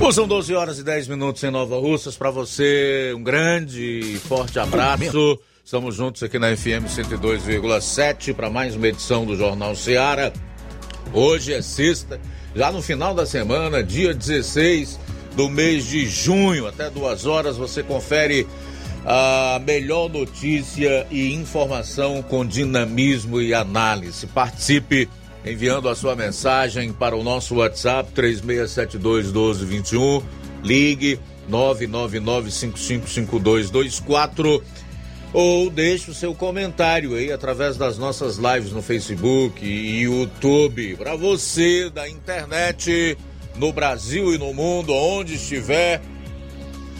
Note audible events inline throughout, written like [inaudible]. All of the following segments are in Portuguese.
Bom, são 12 horas e 10 minutos em Nova Russas. Para você, um grande e forte abraço. Estamos juntos aqui na FM 102,7 para mais uma edição do Jornal Seara. Hoje é sexta, já no final da semana, dia 16 do mês de junho. Até duas horas você confere a melhor notícia e informação com dinamismo e análise. Participe enviando a sua mensagem para o nosso WhatsApp 3672 1221. Ligue 999555224 ou deixe o seu comentário aí através das nossas lives no Facebook e YouTube. Para você da internet, no Brasil e no mundo, onde estiver,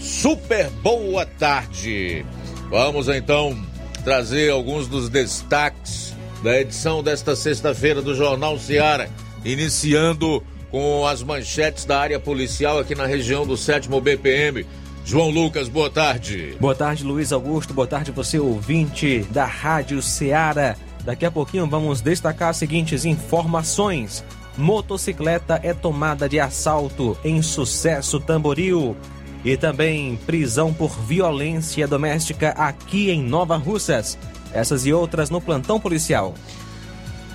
super boa tarde. Vamos então trazer alguns dos destaques da edição desta sexta-feira do Jornal Seara, iniciando com as manchetes da área policial aqui na região do 7 BPM. João Lucas, boa tarde. Boa tarde, Luiz Augusto. Boa tarde, você ouvinte da Rádio Ceará. Daqui a pouquinho vamos destacar as seguintes informações. Motocicleta é tomada de assalto em Sucesso Tamboril. E também prisão por violência doméstica aqui em Nova Russas. Essas e outras no plantão policial.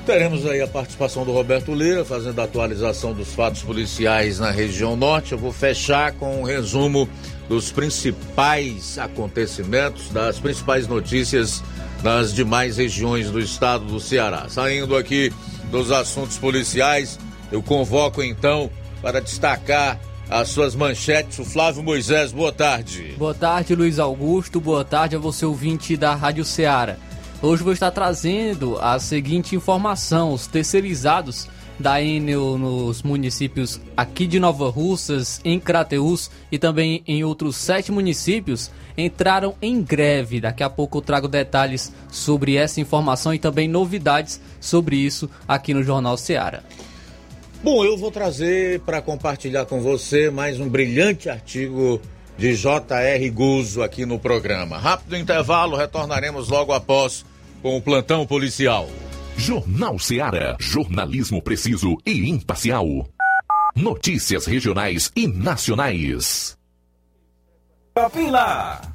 Teremos aí a participação do Roberto Lira, fazendo a atualização dos fatos policiais na região norte. Eu vou fechar com um resumo dos principais acontecimentos, das principais notícias das demais regiões do estado do Ceará. Saindo aqui dos assuntos policiais, eu convoco então para destacar as suas manchetes. O Flávio Moisés, boa tarde. Boa tarde, Luiz Augusto. Boa tarde a você, ouvinte da Rádio Ceará. Hoje vou estar trazendo a seguinte informação: os terceirizados da Enel nos municípios aqui de Nova Russas, em Crateús e também em outros sete municípios entraram em greve. Daqui a pouco eu trago detalhes sobre essa informação e também novidades sobre isso aqui no Jornal Ceará. Bom, eu vou trazer para compartilhar com você mais um brilhante artigo de J.R. Guzo aqui no programa. Rápido intervalo, retornaremos logo após com o plantão policial. Jornal Seara. Jornalismo preciso e imparcial. Notícias regionais e nacionais. Lá.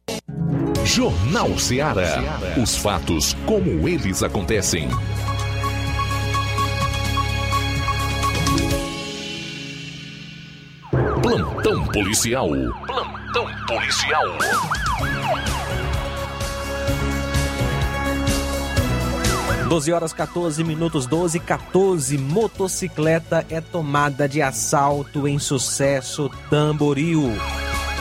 Jornal Ceará. Os fatos como eles acontecem. Plantão policial. Plantão policial. Doze horas 14 minutos 12 14 motocicleta é tomada de assalto em sucesso Tamboril.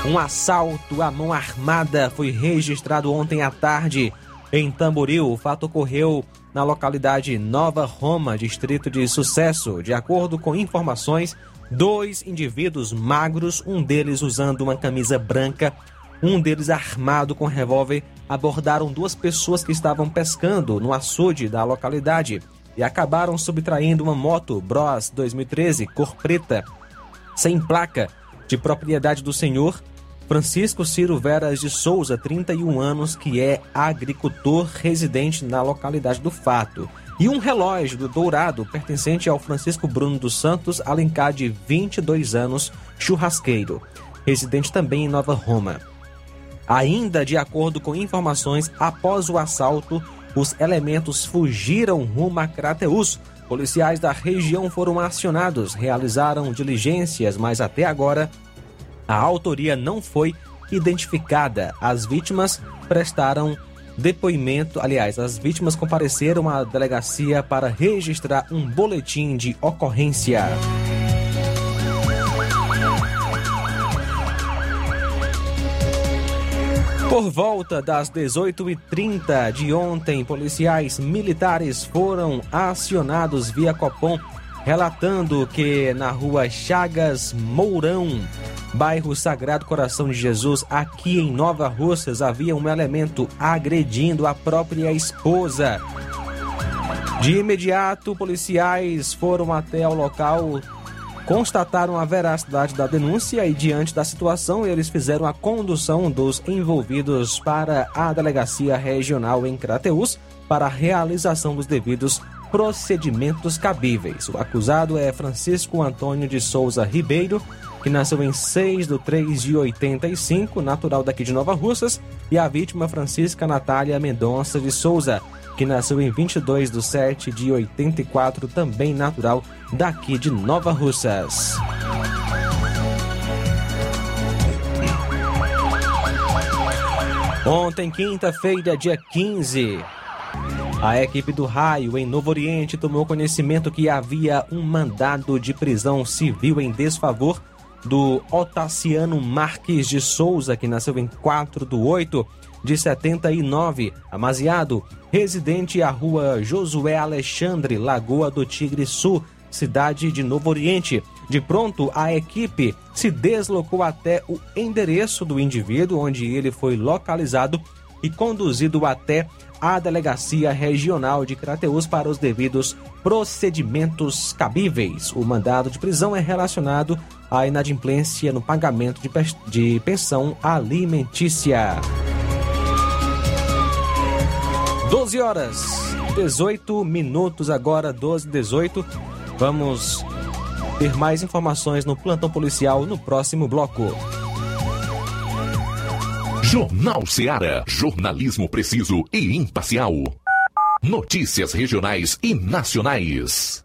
Um assalto à mão armada foi registrado ontem à tarde em Tamboril. O fato ocorreu na localidade Nova Roma, distrito de Sucesso. De acordo com informações, dois indivíduos magros, um deles usando uma camisa branca, um deles armado com revólver, abordaram duas pessoas que estavam pescando no açude da localidade e acabaram subtraindo uma moto Bros 2013 cor preta, sem placa, de propriedade do senhor Francisco Ciro Veras de Souza, 31 anos, que é agricultor residente na localidade do fato. E um relógio do Dourado, pertencente ao Francisco Bruno dos Santos Alencar, de 22 anos, churrasqueiro, residente também em Nova Roma. Ainda de acordo com informações, após o assalto, os elementos fugiram rumo a Crateus. Policiais da região foram acionados, realizaram diligências, mas até agora a autoria não foi identificada. As vítimas prestaram depoimento, aliás, as vítimas compareceram à delegacia para registrar um boletim de ocorrência. Por volta das 18h30 de ontem, policiais militares foram acionados via Copom, relatando que na rua Chagas Mourão, bairro Sagrado Coração de Jesus, aqui em Nova Russas, havia um elemento agredindo a própria esposa. De imediato, policiais foram até o local, constataram a veracidade da denúncia e, diante da situação, eles fizeram a condução dos envolvidos para a delegacia regional em Crateus para a realização dos devidos procedimentos cabíveis. O acusado é Francisco Antônio de Souza Ribeiro, que nasceu em 6 de 3 de 85, natural daqui de Nova Russas, e a vítima Francisca Natália Mendonça de Souza, que nasceu em 22 de 7 de 84, também natural daqui de Nova Russas. Ontem, quinta-feira, dia 15, a equipe do Raio, em Novo Oriente, tomou conhecimento que havia um mandado de prisão civil em desfavor do Otaciano Marques de Souza, que nasceu em 4 de 8 de 79, amaziado, residente à rua Josué Alexandre, Lagoa do Tigre Sul, cidade de Novo Oriente. De pronto, a equipe se deslocou até o endereço do indivíduo, onde ele foi localizado e conduzido até a Delegacia Regional de Crateus para os devidos procedimentos cabíveis. O mandado de prisão é relacionado à inadimplência no pagamento de, de pensão alimentícia. 12 horas 18 minutos agora, 12 e 18. Vamos ter mais informações no plantão policial no próximo bloco. Jornal Ceará. Jornalismo preciso e imparcial. Notícias regionais e nacionais.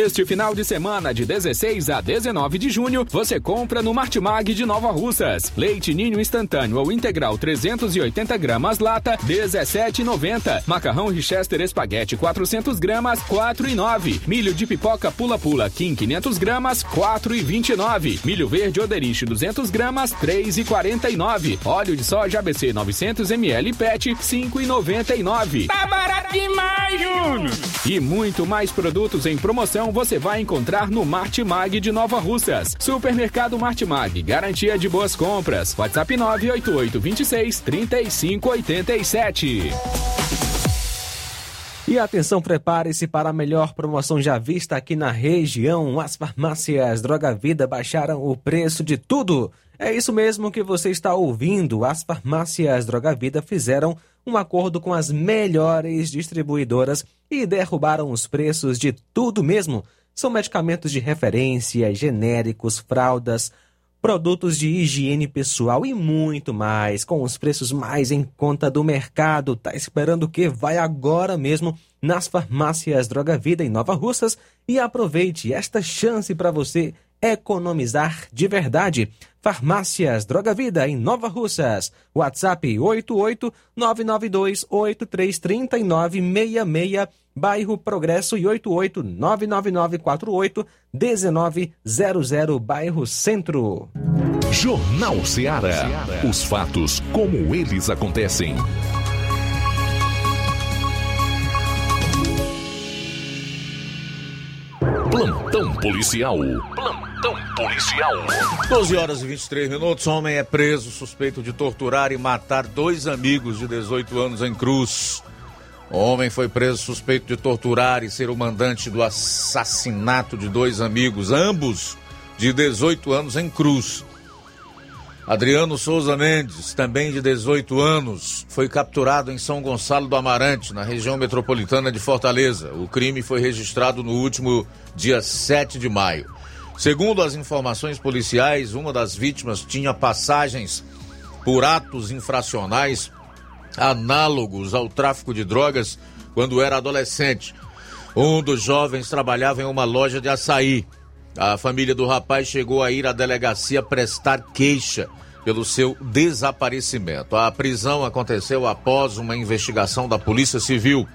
Neste final de semana, de 16 a 19 de junho, você compra no Martimag de Nova Russas. Leite ninho instantâneo ou integral 380 gramas lata, 17,90. Macarrão Richester espaguete 400 gramas, 4,9. Milho de pipoca pula-pula Kim 500 gramas, 4,29. Milho verde Oderich 200 gramas, 3,49. Óleo de soja ABC 900 ml PET, 5,99. Tá barato demais, Júnior! E muito mais produtos em promoção você vai encontrar no Martimag de Nova Russas. Supermercado Martimag, garantia de boas compras. WhatsApp 988 26 3587. E atenção, prepare-se para a melhor promoção já vista aqui na região. As farmácias Droga Vida baixaram o preço de tudo. É isso mesmo que você está ouvindo. As farmácias Droga Vida fizeram um acordo com as melhores distribuidoras e derrubaram os preços de tudo mesmo. São medicamentos de referência, genéricos, fraldas, produtos de higiene pessoal e muito mais, com os preços mais em conta do mercado. Tá esperando o que? Vai agora mesmo nas farmácias Droga Vida em Nova Russas e aproveite esta chance para você economizar de verdade. Farmácias Droga Vida em Nova Russas. WhatsApp 88-992-833966, bairro Progresso e 88-99948-1900, bairro Centro. Jornal Ceará. Os fatos como eles acontecem. Plantão policial. Plantão policial. 12 horas e 23 minutos. Homem é preso suspeito de torturar e matar dois amigos de 18 anos em Cruz. Homem foi preso suspeito de torturar e ser o mandante do assassinato de dois amigos, ambos de 18 anos em Cruz. Adriano Souza Mendes, também de 18 anos, foi capturado em São Gonçalo do Amarante, na região metropolitana de Fortaleza. O crime foi registrado no último dia 7 de maio. Segundo as informações policiais, uma das vítimas tinha passagens por atos infracionais análogos ao tráfico de drogas quando era adolescente. Um dos jovens trabalhava em uma loja de açaí. A família do rapaz chegou a ir à delegacia prestar queixa pelo seu desaparecimento. A prisão aconteceu após uma investigação da Polícia Civil.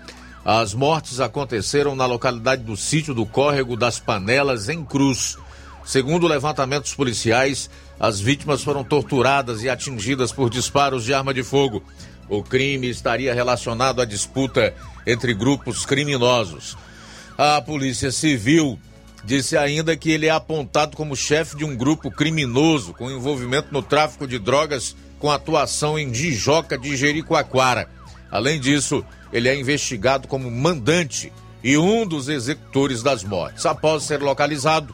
As mortes aconteceram na localidade do sítio do Córrego das Panelas, em Cruz. Segundo levantamentos policiais, as vítimas foram torturadas e atingidas por disparos de arma de fogo. O crime estaria relacionado à disputa entre grupos criminosos. A Polícia Civil disse ainda que ele é apontado como chefe de um grupo criminoso com envolvimento no tráfico de drogas com atuação em Dijoca de Jericoacoara. Além disso, ele é investigado como mandante e um dos executores das mortes. Após ser localizado,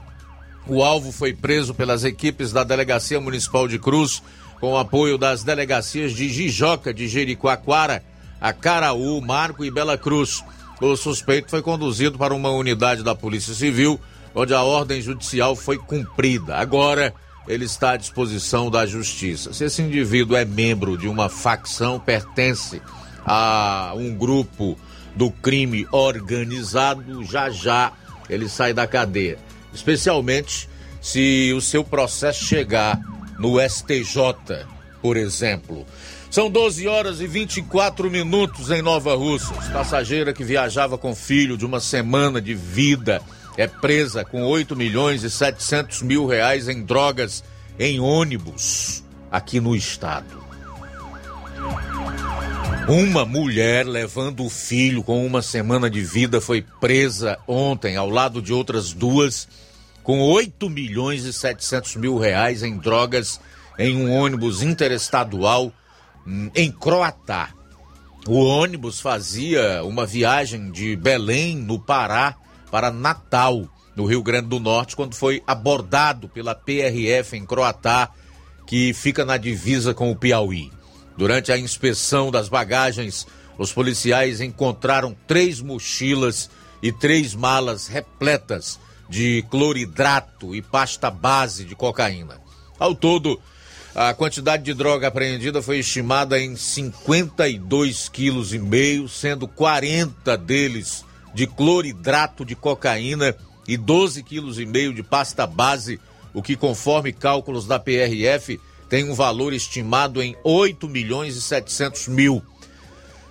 o alvo foi preso pelas equipes da Delegacia Municipal de Cruz, com apoio das delegacias de Jijoca de Jericoacoara, Acaraú, Marco e Bela Cruz. O suspeito foi conduzido para uma unidade da Polícia Civil, onde a ordem judicial foi cumprida. Agora, ele está à disposição da justiça. Se esse indivíduo é membro de uma facção, pertence a um grupo do crime organizado, já já ele sai da cadeia. Especialmente se o seu processo chegar no STJ, por exemplo. São 12 horas e 24 minutos em Nova Russas. Passageira que viajava com filho de uma semana de vida é presa com 8 milhões e 700 mil reais em drogas em ônibus aqui no estado. Uma mulher levando o filho com uma semana de vida foi presa ontem ao lado de outras duas com 8 milhões e 700 mil reais em drogas em um ônibus interestadual hum, em Croatá. O ônibus fazia uma viagem de Belém, no Pará, para Natal, no Rio Grande do Norte, quando foi abordado pela PRF em Croatá, que fica na divisa com o Piauí. Durante a inspeção das bagagens, os policiais encontraram três mochilas e três malas repletas de cloridrato e pasta base de cocaína. Ao todo, a quantidade de droga apreendida foi estimada em 52 quilos e meio, sendo 40 deles de cloridrato de cocaína e 12 quilos e meio de pasta base, o que conforme cálculos da PRF tem um valor estimado em 8 milhões e 700 mil.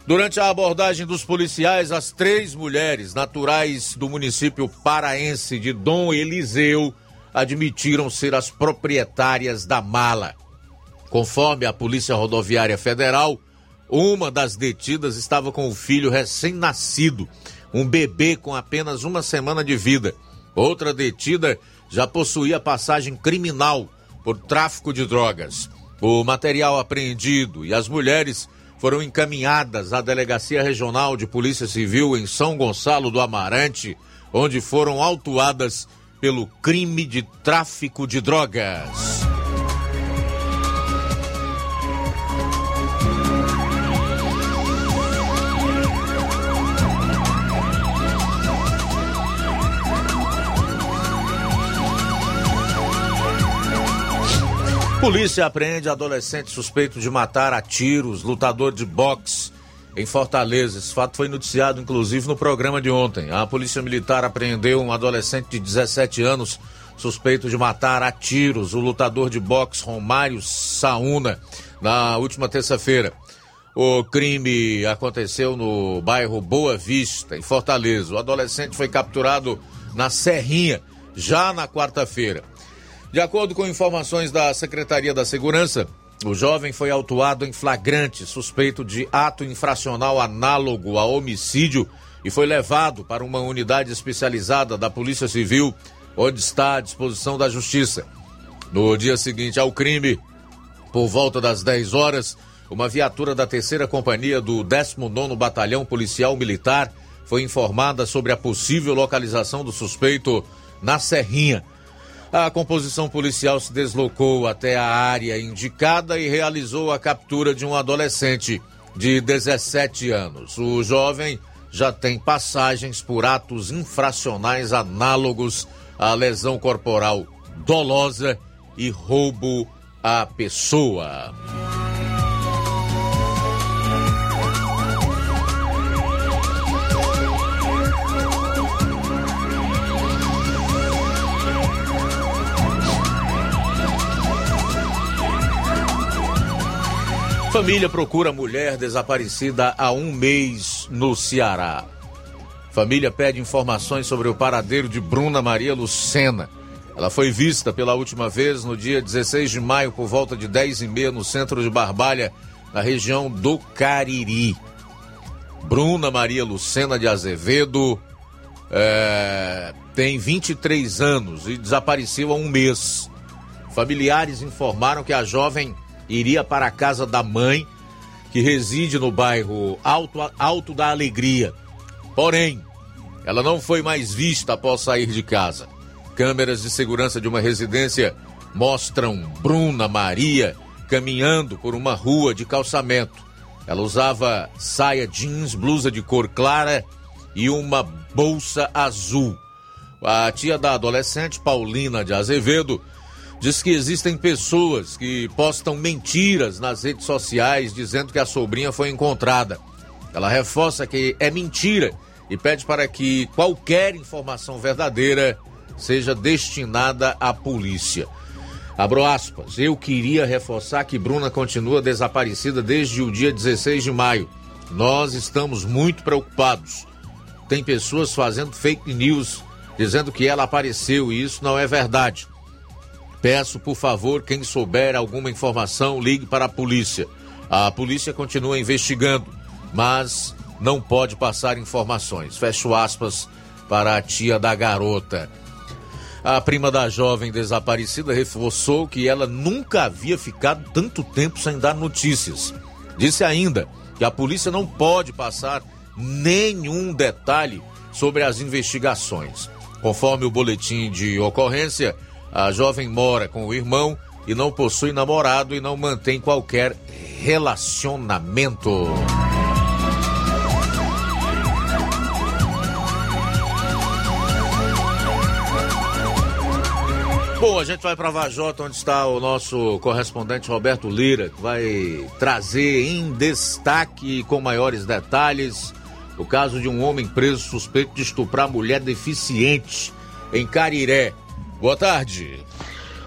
Durante a abordagem dos policiais, as três mulheres naturais do município paraense de Dom Eliseu admitiram ser as proprietárias da mala. Conforme a Polícia Rodoviária Federal, uma das detidas estava com o filho recém-nascido, um bebê com apenas uma semana de vida. Outra detida já possuía passagem criminal por tráfico de drogas. O material apreendido e as mulheres foram encaminhadas à Delegacia Regional de Polícia Civil em São Gonçalo do Amarante, onde foram autuadas pelo crime de tráfico de drogas. Polícia apreende adolescente suspeito de matar a tiros lutador de boxe em Fortaleza. Esse fato foi noticiado inclusive no programa de ontem. A Polícia Militar apreendeu um adolescente de 17 anos suspeito de matar a tiros o lutador de boxe Romário Saúna na última terça-feira. O crime aconteceu no bairro Boa Vista, em Fortaleza. O adolescente foi capturado na Serrinha já na quarta-feira. De acordo com informações da Secretaria da Segurança, o jovem foi autuado em flagrante, suspeito de ato infracional análogo a homicídio e foi levado para uma unidade especializada da Polícia Civil, onde está à disposição da Justiça. No dia seguinte ao crime, por volta das 10 horas, uma viatura da terceira companhia do 19º Batalhão Policial Militar foi informada sobre a possível localização do suspeito na Serrinha, a composição policial se deslocou até a área indicada e realizou a captura de um adolescente de 17 anos. O jovem já tem passagens por atos infracionais análogos à lesão corporal dolosa e roubo à pessoa. Família procura mulher desaparecida há um mês no Ceará. Família pede informações sobre o paradeiro de Bruna Maria Lucena. Ela foi vista pela última vez no dia 16 de maio por volta de 10 e meia no centro de Barbalha, na região do Cariri. Bruna Maria Lucena de Azevedo é, tem 23 anos e desapareceu há um mês. Familiares informaram que a jovem iria para a casa da mãe, que reside no bairro Alto, Alto da Alegria. Porém, ela não foi mais vista após sair de casa. Câmeras de segurança de uma residência mostram Bruna Maria caminhando por uma rua de calçamento. Ela usava saia jeans, blusa de cor clara e uma bolsa azul. A tia da adolescente, Paulina de Azevedo, diz que existem pessoas que postam mentiras nas redes sociais dizendo que a sobrinha foi encontrada. Ela reforça que é mentira e pede para que qualquer informação verdadeira seja destinada à polícia. Abro aspas. Eu queria reforçar que Bruna continua desaparecida desde o dia 16 de maio. Nós estamos muito preocupados. Tem pessoas fazendo fake news dizendo que ela apareceu e isso não é verdade. Peço, por favor, quem souber alguma informação, ligue para a polícia. A polícia continua investigando, mas não pode passar informações. Fecho aspas para a tia da garota. A prima da jovem desaparecida reforçou que ela nunca havia ficado tanto tempo sem dar notícias. Disse ainda que a polícia não pode passar nenhum detalhe sobre as investigações. Conforme o boletim de ocorrência, a jovem mora com o irmão e não possui namorado e não mantém qualquer relacionamento. Bom, a gente vai para Vajota, onde está o nosso correspondente Roberto Lira, que vai trazer em destaque com maiores detalhes o caso de um homem preso suspeito de estuprar mulher deficiente em Cariré. Boa tarde.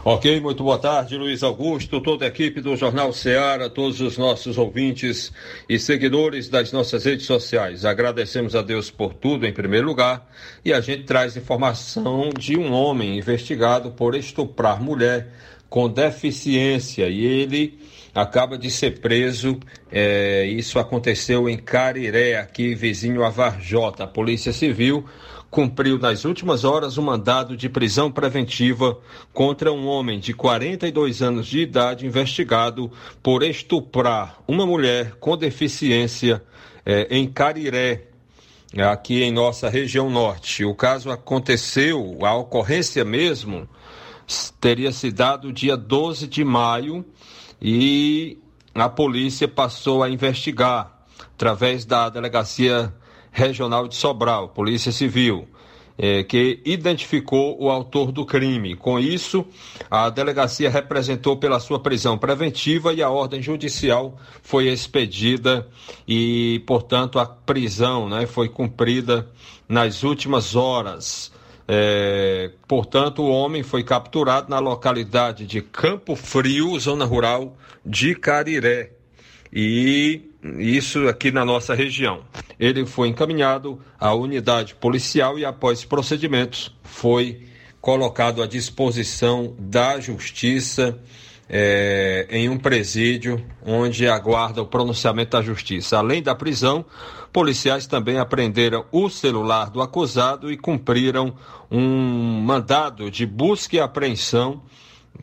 Ok, muito boa tarde, Luiz Augusto, toda a equipe do Jornal Ceará, todos os nossos ouvintes e seguidores das nossas redes sociais. Agradecemos a Deus por tudo, em primeiro lugar, e a gente traz informação de um homem investigado por estuprar mulher com deficiência e ele acaba de ser preso. É, isso aconteceu em Cariré, aqui vizinho a Varjota. A Polícia Civil cumpriu nas últimas horas um mandado de prisão preventiva contra um homem de 42 anos de idade investigado por estuprar uma mulher com deficiência eh, em Cariré, aqui em nossa região norte. O caso aconteceu, a ocorrência mesmo teria se dado dia 12 de maio e a polícia passou a investigar através da delegacia Regional de Sobral, Polícia Civil, é, que identificou o autor do crime. Com isso, a delegacia representou pela sua prisão preventiva e a ordem judicial foi expedida e, portanto, a prisão né, foi cumprida nas últimas horas. É, portanto, o homem foi capturado na localidade de Campo Frio, zona rural de Cariré. E isso aqui na nossa região. Ele foi encaminhado à unidade policial e, após procedimentos, foi colocado à disposição da justiça é, em um presídio onde aguarda o pronunciamento da justiça. Além da prisão, policiais também apreenderam o celular do acusado e cumpriram um mandado de busca e apreensão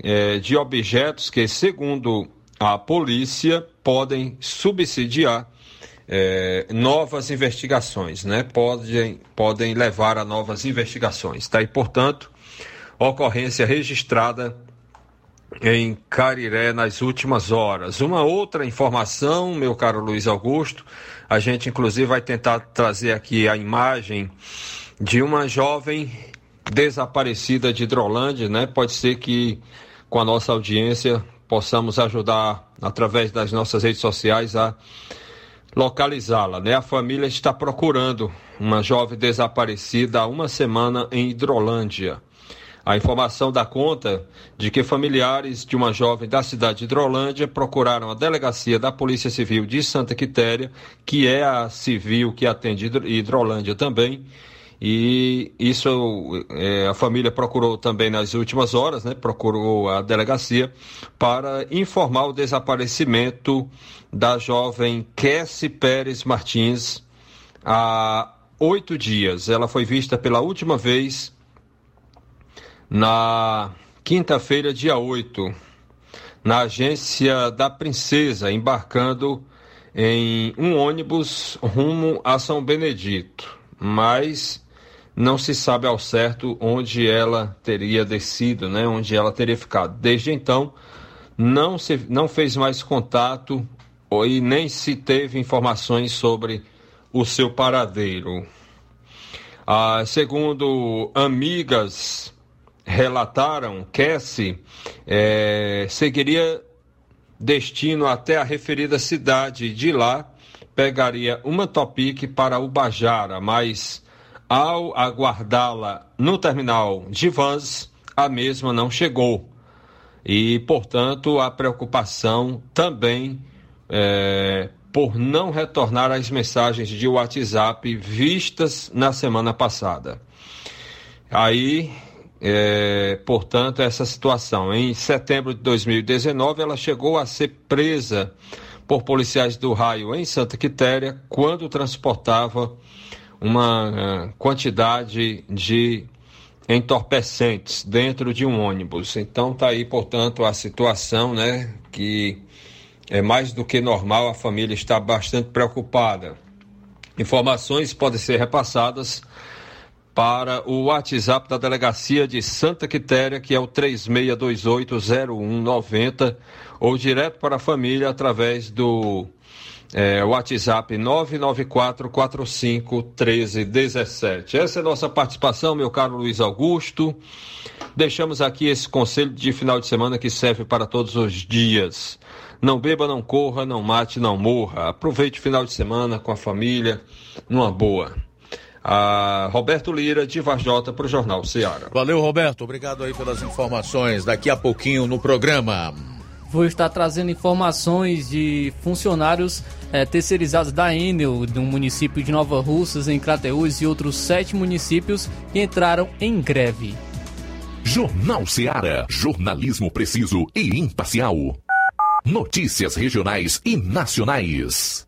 é, de objetos que, segundo a polícia, podem subsidiar é, novas investigações, né? Podem, podem levar a novas investigações. Tá? E, portanto, ocorrência registrada em Cariré nas últimas horas. Uma outra informação, meu caro Luiz Augusto, a gente inclusive vai tentar trazer aqui a imagem de uma jovem desaparecida de Hidrolândia, né? Pode ser que com a nossa audiência possamos ajudar através das nossas redes sociais a localizá-la. Né? A família está procurando uma jovem desaparecida há uma semana em Hidrolândia. A informação dá conta de que familiares de uma jovem da cidade de Hidrolândia procuraram a delegacia da Polícia Civil de Santa Quitéria, que é a civil que atende Hidrolândia também, e isso é, a família procurou também nas últimas horas, né? Procurou a delegacia para informar o desaparecimento da jovem Cassie Pérez Martins há oito dias. Ela foi vista pela última vez na quinta-feira, dia 8, na agência da Princesa, embarcando em um ônibus rumo a São Benedito. Mas não se sabe ao certo onde ela teria descido, né, onde ela teria ficado. Desde então, não, se, não fez mais contato e nem se teve informações sobre o seu paradeiro. Ah, segundo amigas relataram, Cassie é, seguiria destino até a referida cidade. De lá, pegaria uma Topic para Ubajara, mas ao aguardá-la no terminal de vans, a mesma não chegou. E, portanto, a preocupação também é, por não retornar as mensagens de WhatsApp vistas na semana passada. Aí, é, portanto, essa situação. Em setembro de 2019, ela chegou a ser presa por policiais do raio em Santa Quitéria quando transportava uma uh, quantidade de entorpecentes dentro de um ônibus. Então tá aí, portanto, a situação, né, que é mais do que normal, a família está bastante preocupada. Informações podem ser repassadas para o WhatsApp da Delegacia de Santa Quitéria, que é o 36280190, ou direto para a família através do é, WhatsApp 994451317. Essa é a nossa participação, meu caro Luiz Augusto. Deixamos aqui esse conselho de final de semana que serve para todos os dias. Não beba, não corra, não mate, não morra. Aproveite o final de semana com a família, numa boa a Roberto Lira, de Varjota, para o Jornal Ceará. Valeu, Roberto. Obrigado aí pelas informações. Daqui a pouquinho no programa. Vou estar trazendo informações de funcionários é, terceirizados da Enel, do município de Nova Russas, em Crateús e outros sete municípios que entraram em greve. Jornal Ceará. Jornalismo preciso e imparcial. Notícias regionais e nacionais.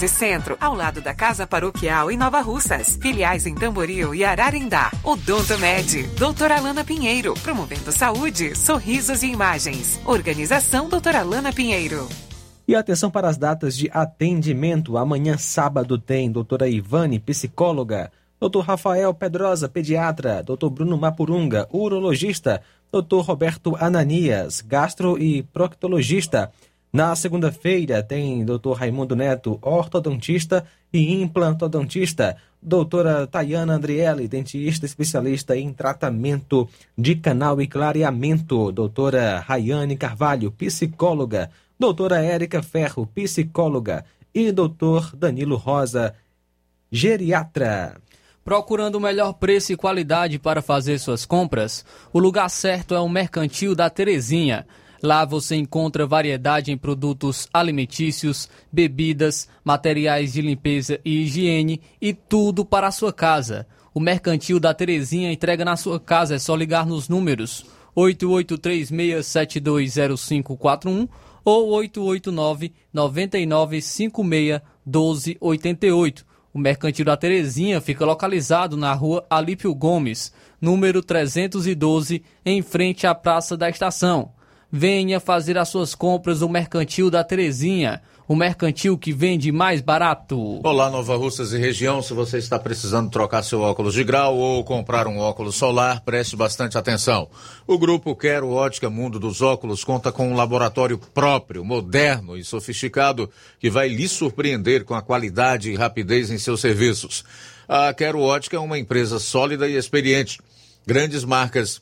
Centro, ao lado da Casa Paroquial em Nova Russas. Filiais em Tamboril e Ararindá. Odonto Med, doutora Alana Pinheiro, promovendo saúde, sorrisos e imagens. Organização doutora Alana Pinheiro. E atenção para as datas de atendimento. Amanhã, sábado, tem doutora Ivane, psicóloga, doutor Rafael Pedrosa, pediatra, doutor Bruno Mapurunga, urologista, doutor Roberto Ananias, gastro e proctologista. Na segunda-feira tem Dr. Raimundo Neto, ortodontista e implantodontista, doutora Tayana Andriele, dentista especialista em tratamento de canal e clareamento, doutora Rayane Carvalho, psicóloga, doutora Érica Ferro, psicóloga e doutor Danilo Rosa, geriatra. Procurando o melhor preço e qualidade para fazer suas compras? O lugar certo é o Mercantil da Terezinha. Lá você encontra variedade em produtos alimentícios, bebidas, materiais de limpeza e higiene e tudo para a sua casa. O Mercantil da Terezinha entrega na sua casa, é só ligar nos números 8836720541 ou 889 9956 1288. O Mercantil da Terezinha fica localizado na rua Alípio Gomes, número 312, em frente à Praça da Estação. Venha fazer as suas compras no Mercantil da Terezinha. O mercantil que vende mais barato. Olá, Nova Russas e região. Se você está precisando trocar seu óculos de grau ou comprar um óculos solar, preste bastante atenção. O grupo Quero Ótica Mundo dos Óculos conta com um laboratório próprio, moderno e sofisticado que vai lhe surpreender com a qualidade e rapidez em seus serviços. A Quero Ótica é uma empresa sólida e experiente. Grandes marcas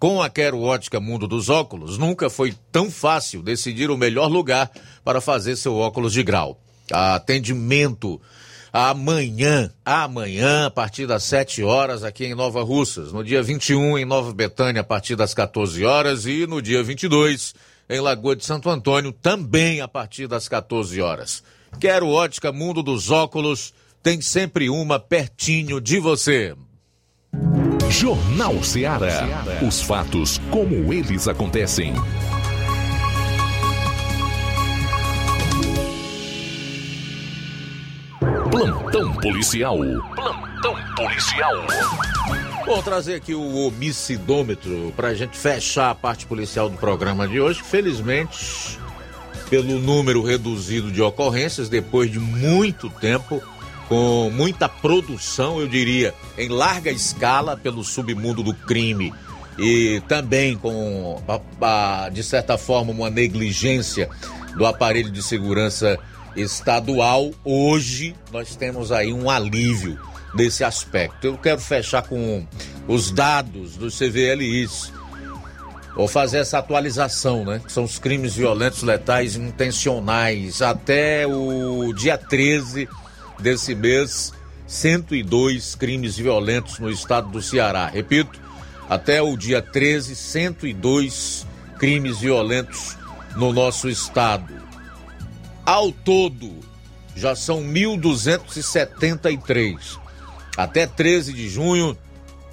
Com a Quero Ótica Mundo dos Óculos, nunca foi tão fácil decidir o melhor lugar para fazer seu óculos de grau. Atendimento amanhã, amanhã, a partir das 7 horas, aqui em Nova Russas. No dia 21, em Nova Betânia, a partir das 14 horas. E no dia 22, em Lagoa de Santo Antônio, também a partir das 14 horas. Quero ótica Mundo dos Óculos, tem sempre uma pertinho de você. Jornal Ceará. Os fatos como eles acontecem. Plantão policial. Plantão policial. Vou trazer aqui o homicidômetro para a gente fechar a parte policial do programa de hoje. Felizmente, pelo número reduzido de ocorrências, depois de muito tempo, com muita produção, eu diria, em larga escala pelo submundo do crime e também com, de certa forma, uma negligência do aparelho de segurança estadual, hoje nós temos aí um alívio desse aspecto. Eu quero fechar com os dados dos CVLIs. Vou fazer essa atualização, né? Que são os crimes violentos, letais intencionais. Até o dia 13 desse mês, 102 crimes violentos no estado do Ceará. Repito, até o dia 13, 102 crimes violentos no nosso estado. Ao todo, já são 1.273. Até 13 de junho,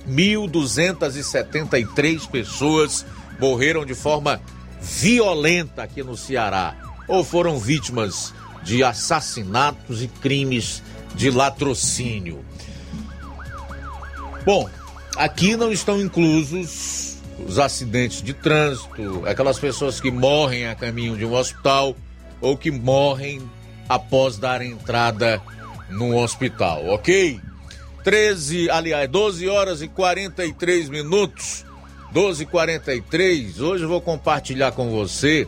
1.273 pessoas morreram de forma violenta aqui no Ceará ou foram vítimas de assassinatos e crimes de latrocínio. Bom, aqui não estão inclusos os acidentes de trânsito, aquelas pessoas que morrem a caminho de um hospital ou que morrem após dar entrada num hospital, ok? 13, aliás, 12 horas e 43 minutos. 12 e 43 Hoje eu vou compartilhar com você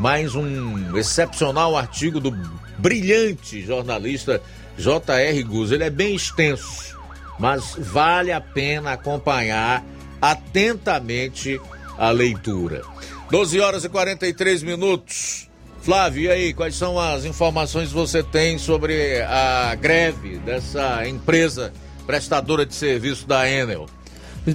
mais um excepcional artigo do brilhante jornalista J.R. Guz. Ele é bem extenso, mas vale a pena acompanhar atentamente a leitura. 12 horas e 43 minutos. Flávio, e aí, quais são as informações que você tem sobre a greve dessa empresa prestadora de serviço da Enel?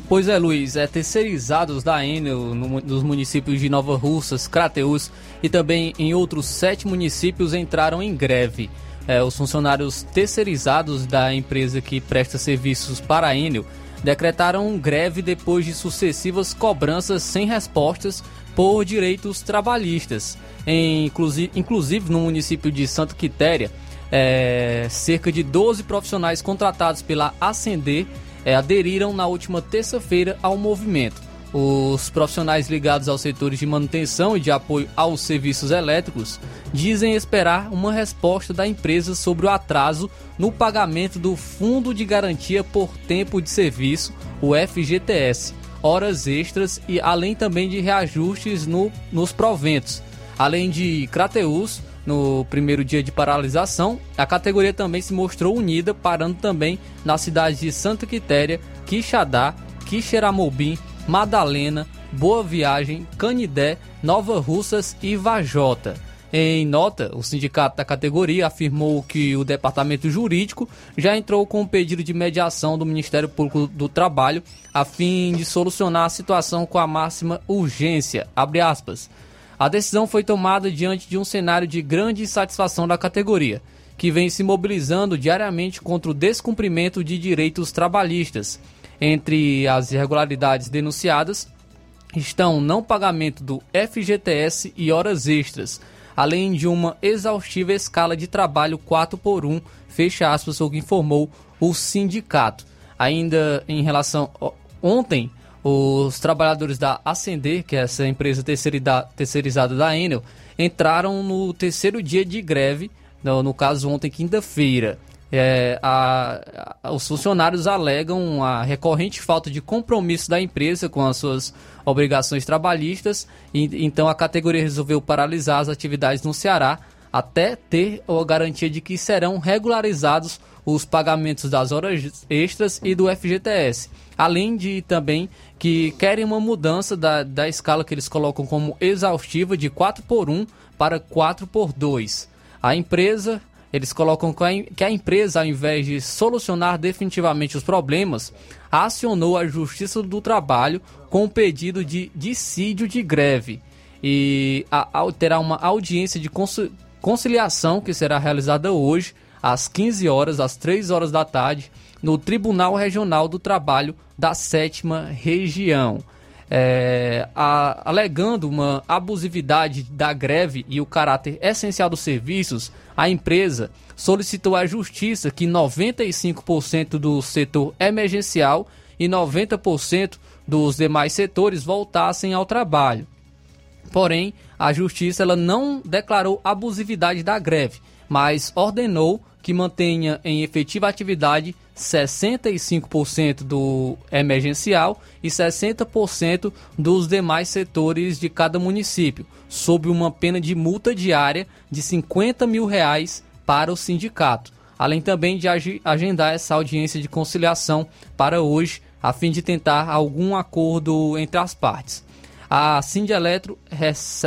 Pois é, Luiz, é terceirizados da Enel no, nos municípios de Nova Russas, Crateus e também em outros sete municípios entraram em greve. É, os funcionários terceirizados da empresa que presta serviços para a Enel decretaram greve depois de sucessivas cobranças sem respostas por direitos trabalhistas. Em, inclusive, inclusive no município de Santa Quitéria, é, cerca de 12 profissionais contratados pela Ascender é, aderiram na última terça-feira ao movimento. Os profissionais ligados aos setores de manutenção e de apoio aos serviços elétricos dizem esperar uma resposta da empresa sobre o atraso no pagamento do Fundo de Garantia por Tempo de Serviço, o FGTS, horas extras e além também de reajustes no, nos proventos. Além de Crateus, no primeiro dia de paralisação, a categoria também se mostrou unida, parando também nas cidades de Santa Quitéria, Quixadá, Quixeramobim, Madalena, Boa Viagem, Canidé, Nova Russas e Vajota. Em nota, o sindicato da categoria afirmou que o departamento jurídico já entrou com um pedido de mediação do Ministério Público do Trabalho a fim de solucionar a situação com a máxima urgência. A decisão foi tomada diante de um cenário de grande insatisfação da categoria, que vem se mobilizando diariamente contra o descumprimento de direitos trabalhistas. Entre as irregularidades denunciadas estão não pagamento do FGTS e horas extras, além de uma exaustiva escala de trabalho 4 por 1, fecha aspas, o que informou o sindicato. Ainda em relação ontem, os trabalhadores da Ascender, que é essa empresa terceirizada da Enel, entraram no terceiro dia de greve, no, no caso ontem, quinta-feira. É, a, a, os funcionários alegam a recorrente falta de compromisso da empresa com as suas obrigações trabalhistas, e, então a categoria resolveu paralisar as atividades no Ceará até ter a garantia de que serão regularizados os pagamentos das horas extras e do FGTS. Além de também que querem uma mudança da, da escala que eles colocam como exaustiva de 4 por 1 para 4 por 2. A empresa, eles colocam que a empresa, ao invés de solucionar definitivamente os problemas, acionou a Justiça do Trabalho com o pedido de dissídio de greve. E a, terá uma audiência de conciliação que será realizada hoje, às 15 horas, às 3 horas da tarde, no Tribunal Regional do Trabalho da Sétima Região. É, a, alegando uma abusividade da greve e o caráter essencial dos serviços, a empresa solicitou à Justiça que 95% do setor emergencial e 90% dos demais setores voltassem ao trabalho. Porém, a Justiça ela não declarou abusividade da greve, mas ordenou que mantenha em efetiva atividade 65% do emergencial e 60% dos demais setores de cada município, sob uma pena de multa diária de 50 mil reais para o sindicato, além também de agendar essa audiência de conciliação para hoje, a fim de tentar algum acordo entre as partes. A Cindy Eletro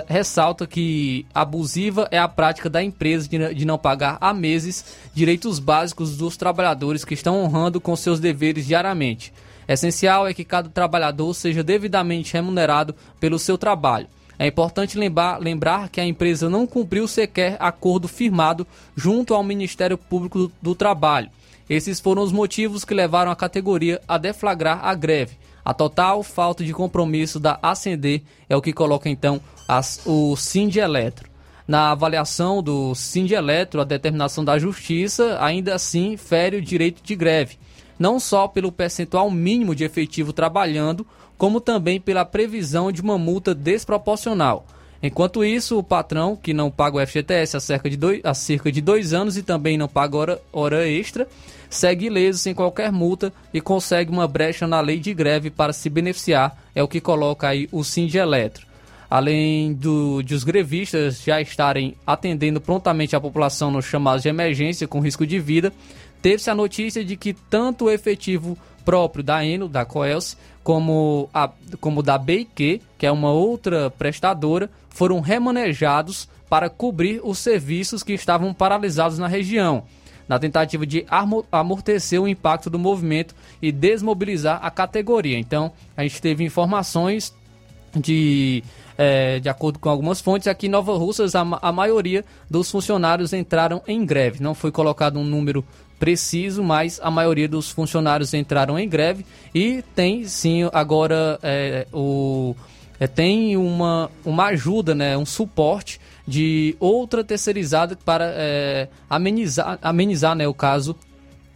ressalta que abusiva é a prática da empresa de não pagar há meses direitos básicos dos trabalhadores que estão honrando com seus deveres diariamente. Essencial é que cada trabalhador seja devidamente remunerado pelo seu trabalho. É importante lembrar, lembrar que a empresa não cumpriu sequer acordo firmado junto ao Ministério Público do, do Trabalho. Esses foram os motivos que levaram a categoria a deflagrar a greve a total falta de compromisso da Ascender é o que coloca então as, o Sind Eletro. Na avaliação do Sind Eletro, a determinação da Justiça ainda assim fere o direito de greve, não só pelo percentual mínimo de efetivo trabalhando, como também pela previsão de uma multa desproporcional. Enquanto isso, o patrão, que não paga o FGTS há cerca de dois, há cerca de dois anos e também não paga hora, hora extra, segue ileso sem qualquer multa e consegue uma brecha na lei de greve para se beneficiar, é o que coloca aí o Sind Eletro. Além do, de os grevistas já estarem atendendo prontamente a população nos chamados de emergência com risco de vida, teve-se a notícia de que tanto o efetivo próprio da Eno, da Coelce, como, a, como da BIQ, que é uma outra prestadora, foram remanejados para cobrir os serviços que estavam paralisados na região na tentativa de amortecer o impacto do movimento e desmobilizar a categoria. Então, a gente teve informações de, é, de acordo com algumas fontes, aqui em Nova Russas a, a maioria dos funcionários entraram em greve. Não foi colocado um número preciso, mas a maioria dos funcionários entraram em greve e tem sim agora é, o é, tem uma, uma ajuda, né, um suporte de outra terceirizada para é, amenizar, amenizar né, o caso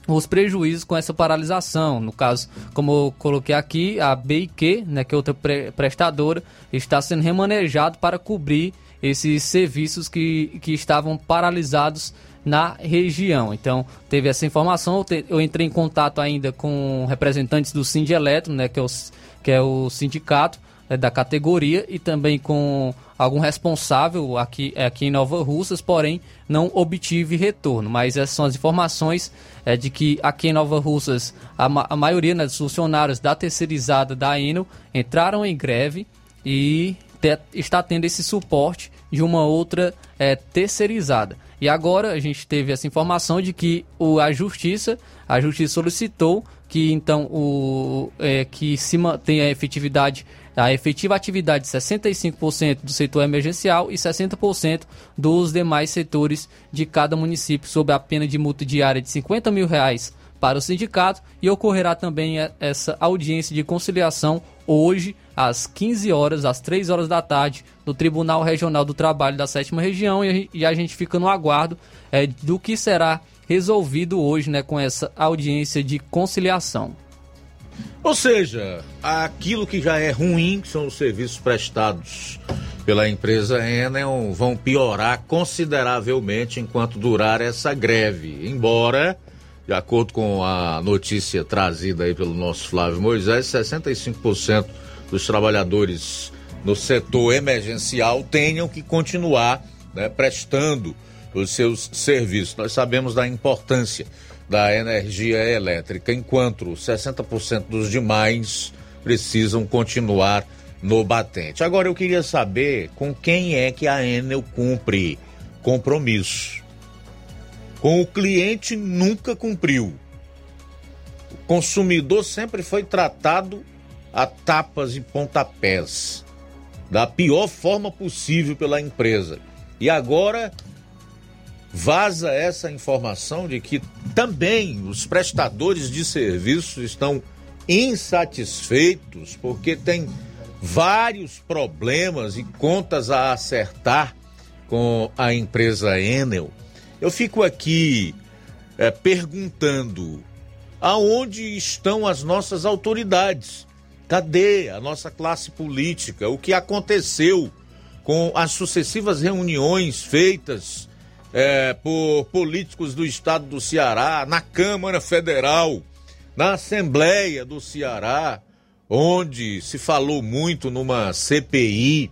os prejuízos com essa paralisação. No caso, como eu coloquei aqui, a BIQ, né, que é outra pre prestadora, está sendo remanejado para cobrir esses serviços que, que estavam paralisados na região. Então, teve essa informação. Eu, entrei em contato ainda com representantes do Sind Eletro, né, que, é o, que é o sindicato da categoria, e também com algum responsável aqui, aqui em Nova Russas, porém não obtive retorno. Mas essas são as informações é, de que aqui em Nova Russas a, a maioria né, dos funcionários da terceirizada da Eno entraram em greve e te, está tendo esse suporte de uma outra é, terceirizada. E agora a gente teve essa informação de que o, a justiça, a justiça solicitou que então o é, que se mantenha a efetividade a efetiva atividade de 65% do setor emergencial e 60% dos demais setores de cada município, sob a pena de multa diária de 50 mil reais para o sindicato. E ocorrerá também essa audiência de conciliação hoje às 15 horas, às 3 horas da tarde, no Tribunal Regional do Trabalho da Sétima Região e a gente fica no aguardo é, do que será resolvido hoje né, com essa audiência de conciliação. Ou seja, aquilo que já é ruim, que são os serviços prestados pela empresa Enel, vão piorar consideravelmente enquanto durar essa greve. Embora, de acordo com a notícia trazida aí pelo nosso Flávio Moisés, 65% dos trabalhadores no setor emergencial tenham que continuar né, prestando os seus serviços. Nós sabemos da importância da energia elétrica, enquanto 60% dos demais precisam continuar no batente. Agora eu queria saber com quem é que a Enel cumpre compromisso. Com o cliente nunca cumpriu. O consumidor sempre foi tratado a tapas e pontapés, da pior forma possível pela empresa. E agora vaza essa informação de que também os prestadores de serviços estão insatisfeitos porque tem vários problemas e contas a acertar com a empresa Enel. Eu fico aqui é, perguntando aonde estão as nossas autoridades? Cadê a nossa classe política? O que aconteceu com as sucessivas reuniões feitas é, por políticos do estado do Ceará, na Câmara Federal, na Assembleia do Ceará, onde se falou muito numa CPI.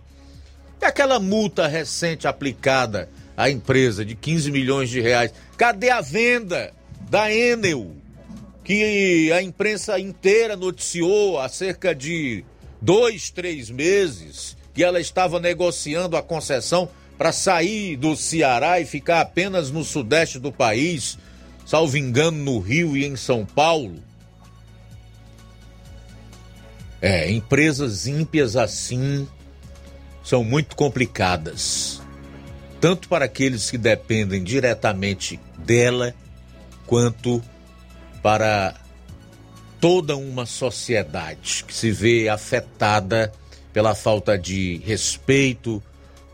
E aquela multa recente aplicada à empresa de 15 milhões de reais. Cadê a venda da Enel? Que a imprensa inteira noticiou há cerca de dois, três meses que ela estava negociando a concessão para sair do Ceará e ficar apenas no sudeste do país, salvo engano no Rio e em São Paulo. É, empresas ímpias assim são muito complicadas, tanto para aqueles que dependem diretamente dela, quanto para toda uma sociedade que se vê afetada pela falta de respeito,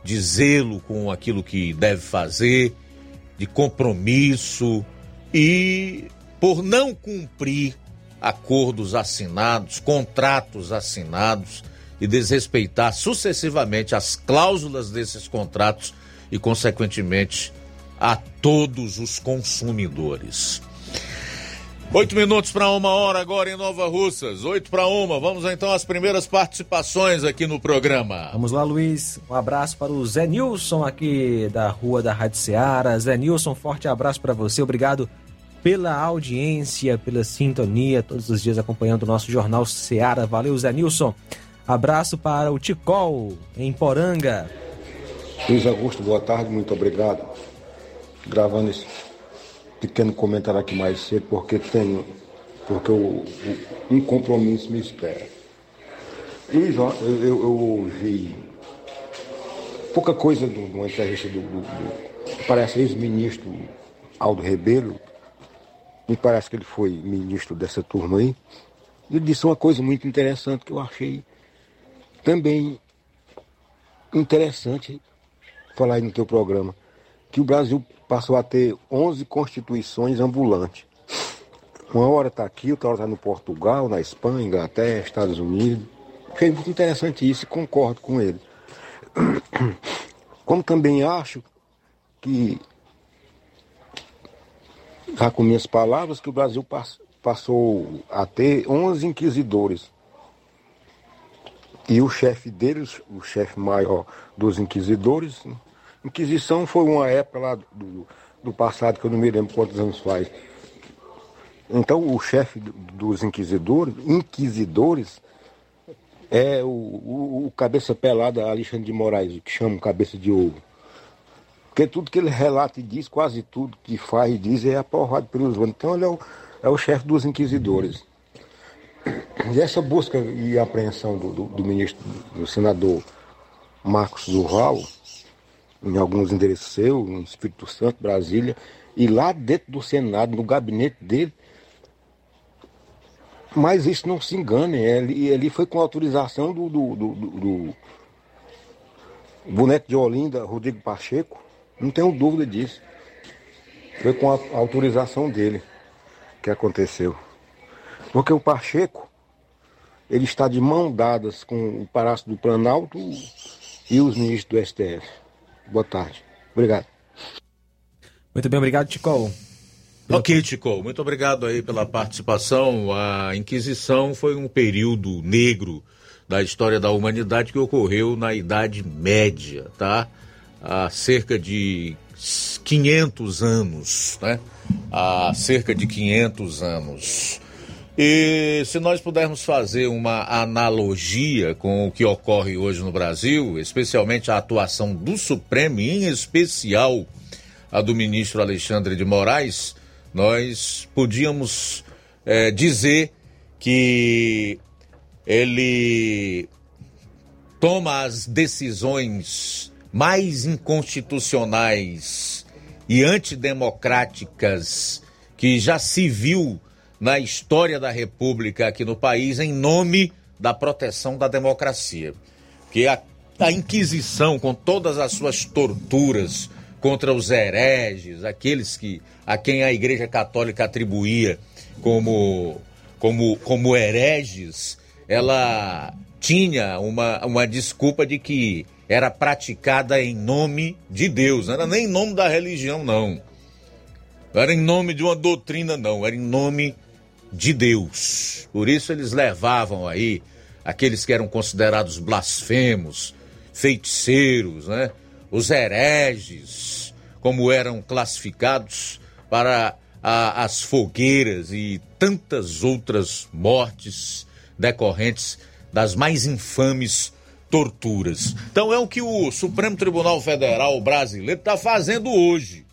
de zelo com aquilo que deve fazer, de compromisso e por não cumprir acordos assinados, contratos assinados e desrespeitar sucessivamente as cláusulas desses contratos e, consequentemente, a todos os consumidores. Oito minutos para uma hora agora em Nova Russas. Oito para uma. Vamos então às primeiras participações aqui no programa. Vamos lá, Luiz. Um abraço para o Zé Nilson aqui da Rua da Rádio Ceará. Zé Nilson, forte abraço para você. Obrigado pela audiência, pela sintonia, todos os dias acompanhando o nosso Jornal Ceará. Valeu, Zé Nilson. Abraço para o Ticol, em Poranga. Luiz Augusto, boa tarde, muito obrigado. Gravando esse pequeno comentário aqui mais cedo, porque tenho, porque eu, um compromisso me espera. Luiz, eu, eu, eu ouvi pouca coisa de uma entrevista do, do, do parece ex-ministro Aldo Rebelo, me parece que ele foi ministro dessa turma aí, ele disse uma coisa muito interessante que eu achei também interessante falar aí no teu programa, que o Brasil passou a ter 11 constituições ambulantes. Uma hora está aqui, outra hora está no Portugal, na Espanha, Inglaterra, Estados Unidos. Achei muito interessante isso e concordo com ele. Como também acho que, já com minhas palavras, que o Brasil passou a ter 11 inquisidores. E o chefe deles, o chefe maior dos inquisidores, Inquisição foi uma época lá do, do passado que eu não me lembro quantos anos faz. Então o chefe dos inquisidores, inquisidores, é o, o, o cabeça pelada Alexandre de Moraes, que chama cabeça de ouro. Porque tudo que ele relata e diz, quase tudo que faz e diz é aprovado pelos outros. Então ele é o, é o chefe dos inquisidores. E essa busca e apreensão do, do, do ministro, do senador Marcos Durval, em alguns endereços seus, no Espírito Santo, Brasília, e lá dentro do Senado, no gabinete dele, mas isso não se engane, ele, ele foi com autorização do, do, do, do boneco de Olinda, Rodrigo Pacheco, não tenho dúvida disso. Foi com a autorização dele que aconteceu. Porque o Pacheco, ele está de mão dadas com o Palácio do Planalto e os ministros do STF. Boa tarde. Obrigado. Muito bem, obrigado, Tico. Ok, Tico, muito obrigado aí pela participação. A Inquisição foi um período negro da história da humanidade que ocorreu na Idade Média, tá? Há cerca de 500 anos, né? Há cerca de 500 anos. E se nós pudermos fazer uma analogia com o que ocorre hoje no Brasil, especialmente a atuação do Supremo, em especial a do ministro Alexandre de Moraes, nós podíamos é, dizer que ele toma as decisões mais inconstitucionais e antidemocráticas que já se viu na história da República aqui no país em nome da proteção da democracia. Que a, a Inquisição, com todas as suas torturas contra os hereges, aqueles que a quem a Igreja Católica atribuía como, como, como hereges, ela tinha uma, uma desculpa de que era praticada em nome de Deus, não era nem em nome da religião, não. Não era em nome de uma doutrina, não, era em nome de Deus. Por isso eles levavam aí aqueles que eram considerados blasfemos, feiticeiros, né? Os hereges, como eram classificados, para a, as fogueiras e tantas outras mortes decorrentes das mais infames torturas. Então é o que o Supremo Tribunal Federal brasileiro está fazendo hoje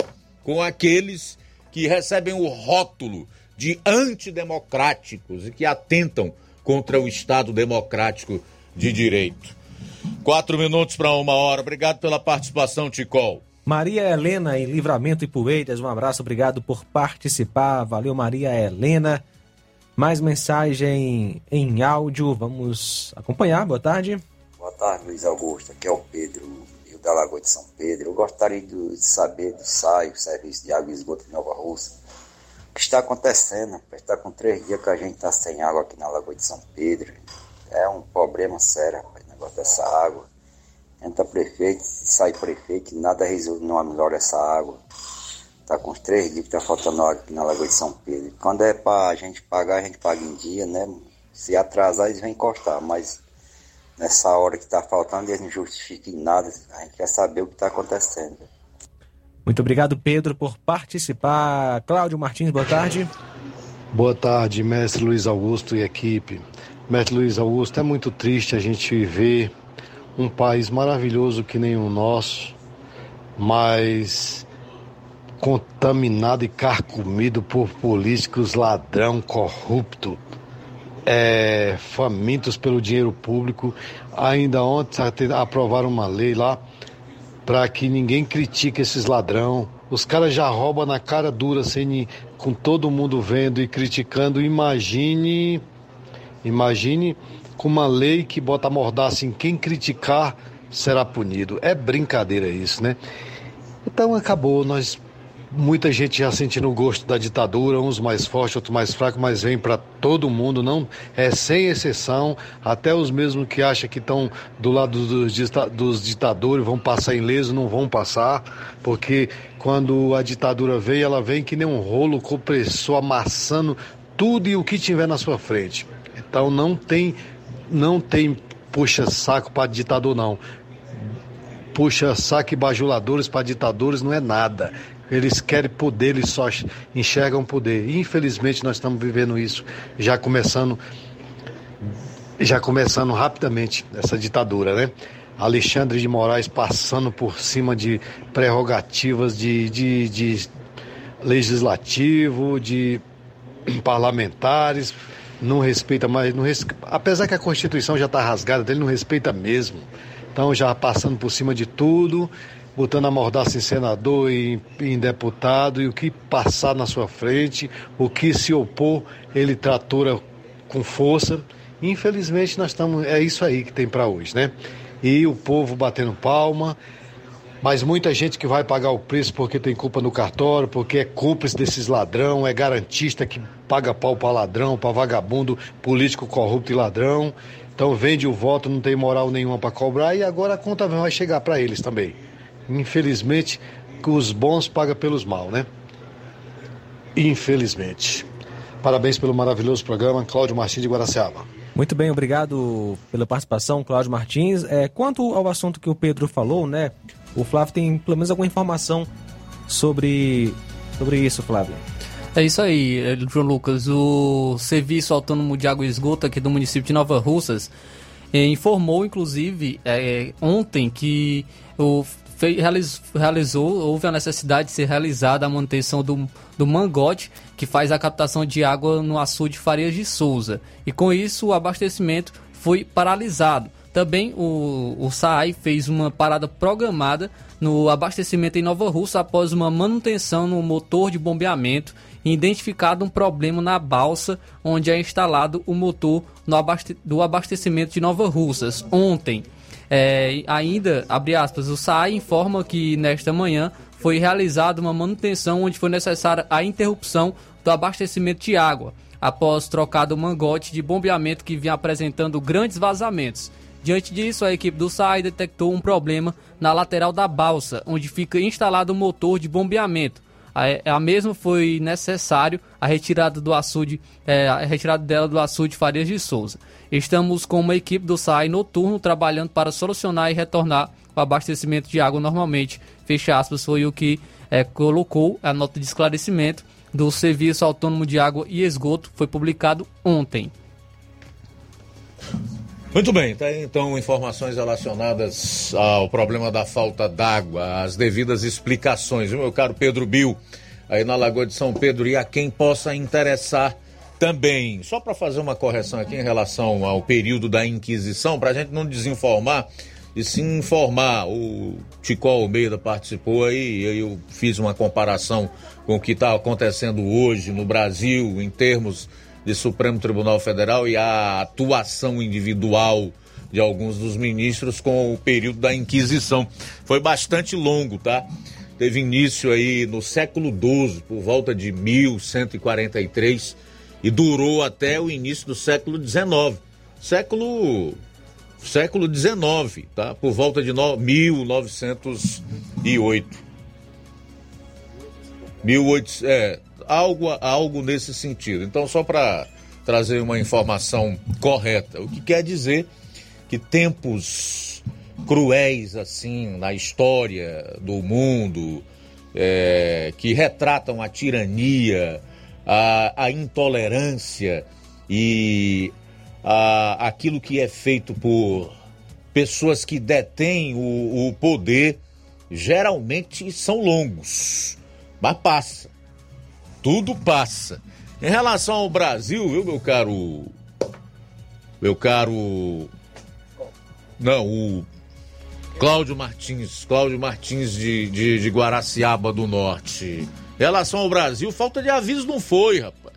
com aqueles que recebem o rótulo de antidemocráticos e que atentam contra o Estado democrático de direito. Quatro minutos para uma hora. Obrigado pela participação, Ticol. Maria Helena em Livramento e Poeiras, um abraço, obrigado por participar. Valeu, Maria Helena. Mais mensagem em áudio, vamos acompanhar. Boa tarde. Boa tarde, Luiz Augusto. Aqui é o Pedro, Rio da Lagoa de São Pedro. Eu gostaria de saber do SAI, o Serviço de Água e Esgoto de Nova Rússia, que está acontecendo. Está com três dias que a gente está sem água aqui na Lagoa de São Pedro. É um problema sério, rapaz, o negócio dessa água. Entra prefeito, sai prefeito, nada resolve, não melhora essa água. Tá com os três dias que tá faltando água aqui na Lagoa de São Pedro. Quando é pra gente pagar, a gente paga em dia, né? Se atrasar, eles vão encostar, mas nessa hora que tá faltando, eles não justificam nada. A gente quer saber o que tá acontecendo. Muito obrigado, Pedro, por participar. Cláudio Martins, boa tarde. Boa tarde, mestre Luiz Augusto e equipe. Mestre Luiz Augusto, é muito triste a gente ver um país maravilhoso que nem o nosso, mas contaminado e carcomido por políticos ladrão, corrupto, é, famintos pelo dinheiro público. Ainda ontem aprovaram uma lei lá para que ninguém critique esses ladrão. Os caras já roubam na cara dura, sem, com todo mundo vendo e criticando. Imagine, imagine com uma lei que bota mordaça em quem criticar será punido. É brincadeira isso, né? Então acabou, nós muita gente já sentindo o gosto da ditadura, uns mais fortes, outros mais fracos, mas vem para todo mundo, não é sem exceção, até os mesmos que acham que estão do lado dos, dos ditadores vão passar ileso, não vão passar, porque quando a ditadura veio, ela vem que nem um rolo compressor amassando tudo e o que tiver na sua frente. Então não tem não tem puxa saco para ditador não. Puxa saco e bajuladores para ditadores não é nada. Eles querem poder, eles só enxergam poder. Infelizmente nós estamos vivendo isso, já começando já começando rapidamente essa ditadura, né? Alexandre de Moraes passando por cima de prerrogativas de, de, de legislativo, de [clears throat] parlamentares, não respeita mais, não res... apesar que a Constituição já está rasgada, ele não respeita mesmo. Então já passando por cima de tudo, botando a mordaça em senador e em deputado, e o que passar na sua frente, o que se opor, ele tratura com força. Infelizmente nós estamos, é isso aí que tem para hoje, né? E o povo batendo palma, mas muita gente que vai pagar o preço porque tem culpa no cartório, porque é cúmplice desses ladrão, é garantista que paga pau para ladrão, para vagabundo, político corrupto e ladrão. Então vende o voto, não tem moral nenhuma para cobrar e agora a conta vai chegar para eles também. Infelizmente, os bons pagam pelos mal, né? Infelizmente. Parabéns pelo maravilhoso programa, Cláudio Martins de Guaraciaba. Muito bem, obrigado pela participação, Cláudio Martins. É, quanto ao assunto que o Pedro falou, né? O Flávio tem pelo menos alguma informação sobre, sobre isso, Flávio. É isso aí, João Lucas. O Serviço Autônomo de Água e Esgoto aqui do município de Nova Russas informou, inclusive, eh, ontem que o fez, realizou, houve a necessidade de ser realizada a manutenção do, do mangote, que faz a captação de água no açude Farias de Souza. E com isso, o abastecimento foi paralisado. Também o, o SAAI fez uma parada programada no abastecimento em Nova Russa após uma manutenção no motor de bombeamento e identificado um problema na balsa onde é instalado o motor abaste do abastecimento de Nova Russas ontem. É, ainda, abre aspas, o SAAI informa que nesta manhã foi realizada uma manutenção onde foi necessária a interrupção do abastecimento de água, após trocado o mangote de bombeamento que vinha apresentando grandes vazamentos. Diante disso, a equipe do SAI detectou um problema na lateral da balsa, onde fica instalado o motor de bombeamento. A, a mesma foi necessário a retirada do açude, é, a retirada dela do açude Farias de Souza. Estamos com uma equipe do SAI noturno trabalhando para solucionar e retornar o abastecimento de água normalmente. Fecha aspas, foi o que é, colocou a nota de esclarecimento do Serviço Autônomo de Água e Esgoto, foi publicado ontem. Muito bem, tá aí então informações relacionadas ao problema da falta d'água, as devidas explicações, meu caro Pedro Bill, aí na Lagoa de São Pedro, e a quem possa interessar também. Só para fazer uma correção aqui em relação ao período da Inquisição, para a gente não desinformar e se informar. O Tico Almeida participou aí, eu fiz uma comparação com o que está acontecendo hoje no Brasil em termos de Supremo Tribunal Federal e a atuação individual de alguns dos ministros com o período da Inquisição. Foi bastante longo, tá? Teve início aí no século XII, por volta de 1143, e durou até o início do século XIX. Século século XIX, tá? Por volta de no, 1908. 18, é, algo, algo nesse sentido. Então, só para trazer uma informação correta, o que quer dizer que tempos cruéis assim na história do mundo, é, que retratam a tirania, a, a intolerância e a, aquilo que é feito por pessoas que detêm o, o poder, geralmente são longos, mas passa tudo passa. Em relação ao Brasil, viu, meu caro. Meu caro. Não, o Cláudio Martins, Cláudio Martins de, de, de Guaraciaba do Norte. Em relação ao Brasil, falta de aviso não foi, rapaz.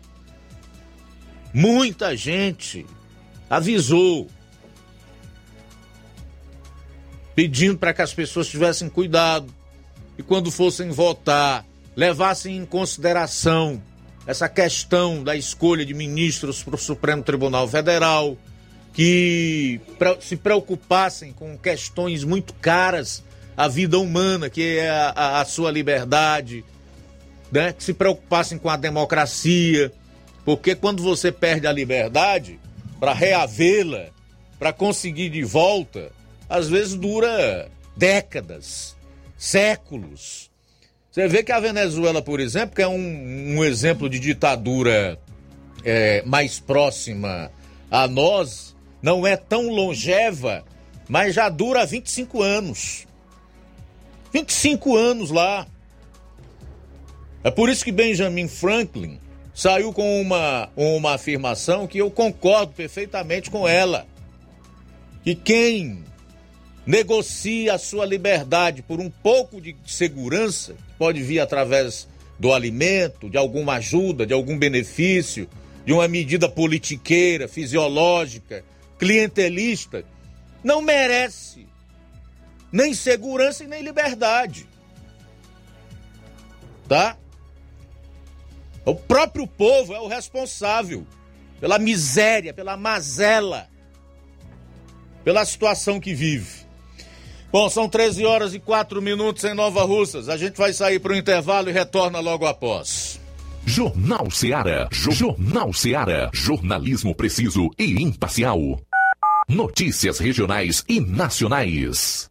Muita gente avisou. Pedindo para que as pessoas tivessem cuidado. E quando fossem votar, levassem em consideração essa questão da escolha de ministros para o Supremo Tribunal Federal, que se preocupassem com questões muito caras à vida humana, que é a, a, a sua liberdade, né? que se preocupassem com a democracia, porque quando você perde a liberdade, para reavê-la, para conseguir de volta, às vezes dura décadas, séculos. Você vê que a Venezuela, por exemplo, que é um, um exemplo de ditadura é, mais próxima a nós, não é tão longeva mas já dura há 25 anos. 25 anos lá. É por isso que Benjamin Franklin saiu com uma, uma afirmação que eu concordo perfeitamente com ela. Que quem negocia a sua liberdade por um pouco de segurança, pode vir através do alimento, de alguma ajuda, de algum benefício, de uma medida politiqueira, fisiológica, clientelista, não merece nem segurança e nem liberdade. Tá? O próprio povo é o responsável pela miséria, pela mazela, pela situação que vive. Bom, são 13 horas e 4 minutos em Nova Russas. A gente vai sair para o intervalo e retorna logo após. Jornal Seara. Jornal Seara. Jornalismo preciso e imparcial. Notícias regionais e nacionais.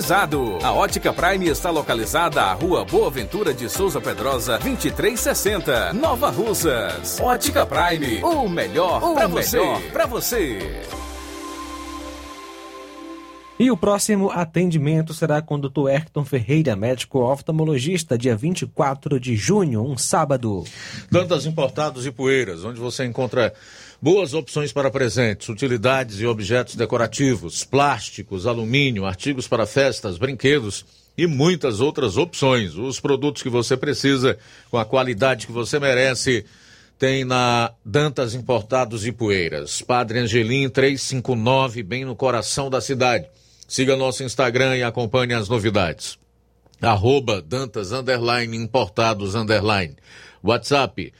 A Ótica Prime está localizada à Rua Boa Ventura de Souza Pedrosa, 2360, Nova Russas. Ótica Prime, o melhor para você. Pra você. E o próximo atendimento será com o Dr. Erton Ferreira, médico oftalmologista, dia 24 de junho, um sábado. Dantas Importados e Poeiras, onde você encontra boas opções para presentes, utilidades e objetos decorativos, plásticos, alumínio, artigos para festas, brinquedos e muitas outras opções. Os produtos que você precisa, com a qualidade que você merece, tem na Dantas Importados e Poeiras. Padre Angelim 359, bem no coração da cidade. Siga nosso Instagram e acompanhe as novidades. Arroba Dantas Underline Importados Underline. WhatsApp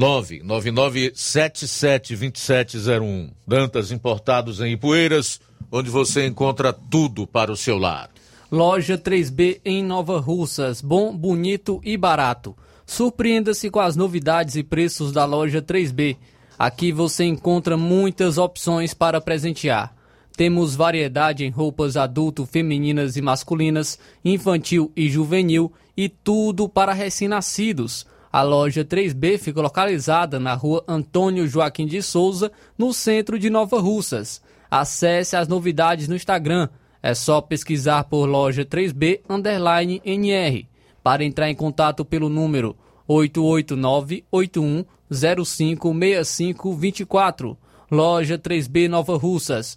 999772701. Dantas Importados em Ipueiras, onde você encontra tudo para o seu lar. Loja 3B em Nova Russas. Bom, bonito e barato. Surpreenda-se com as novidades e preços da loja 3B. Aqui você encontra muitas opções para presentear. Temos variedade em roupas adulto, femininas e masculinas, infantil e juvenil e tudo para recém-nascidos. A loja 3B fica localizada na rua Antônio Joaquim de Souza, no centro de Nova Russas. Acesse as novidades no Instagram. É só pesquisar por loja 3B underline NR. Para entrar em contato pelo número 889-8105-6524. Loja 3B Nova Russas.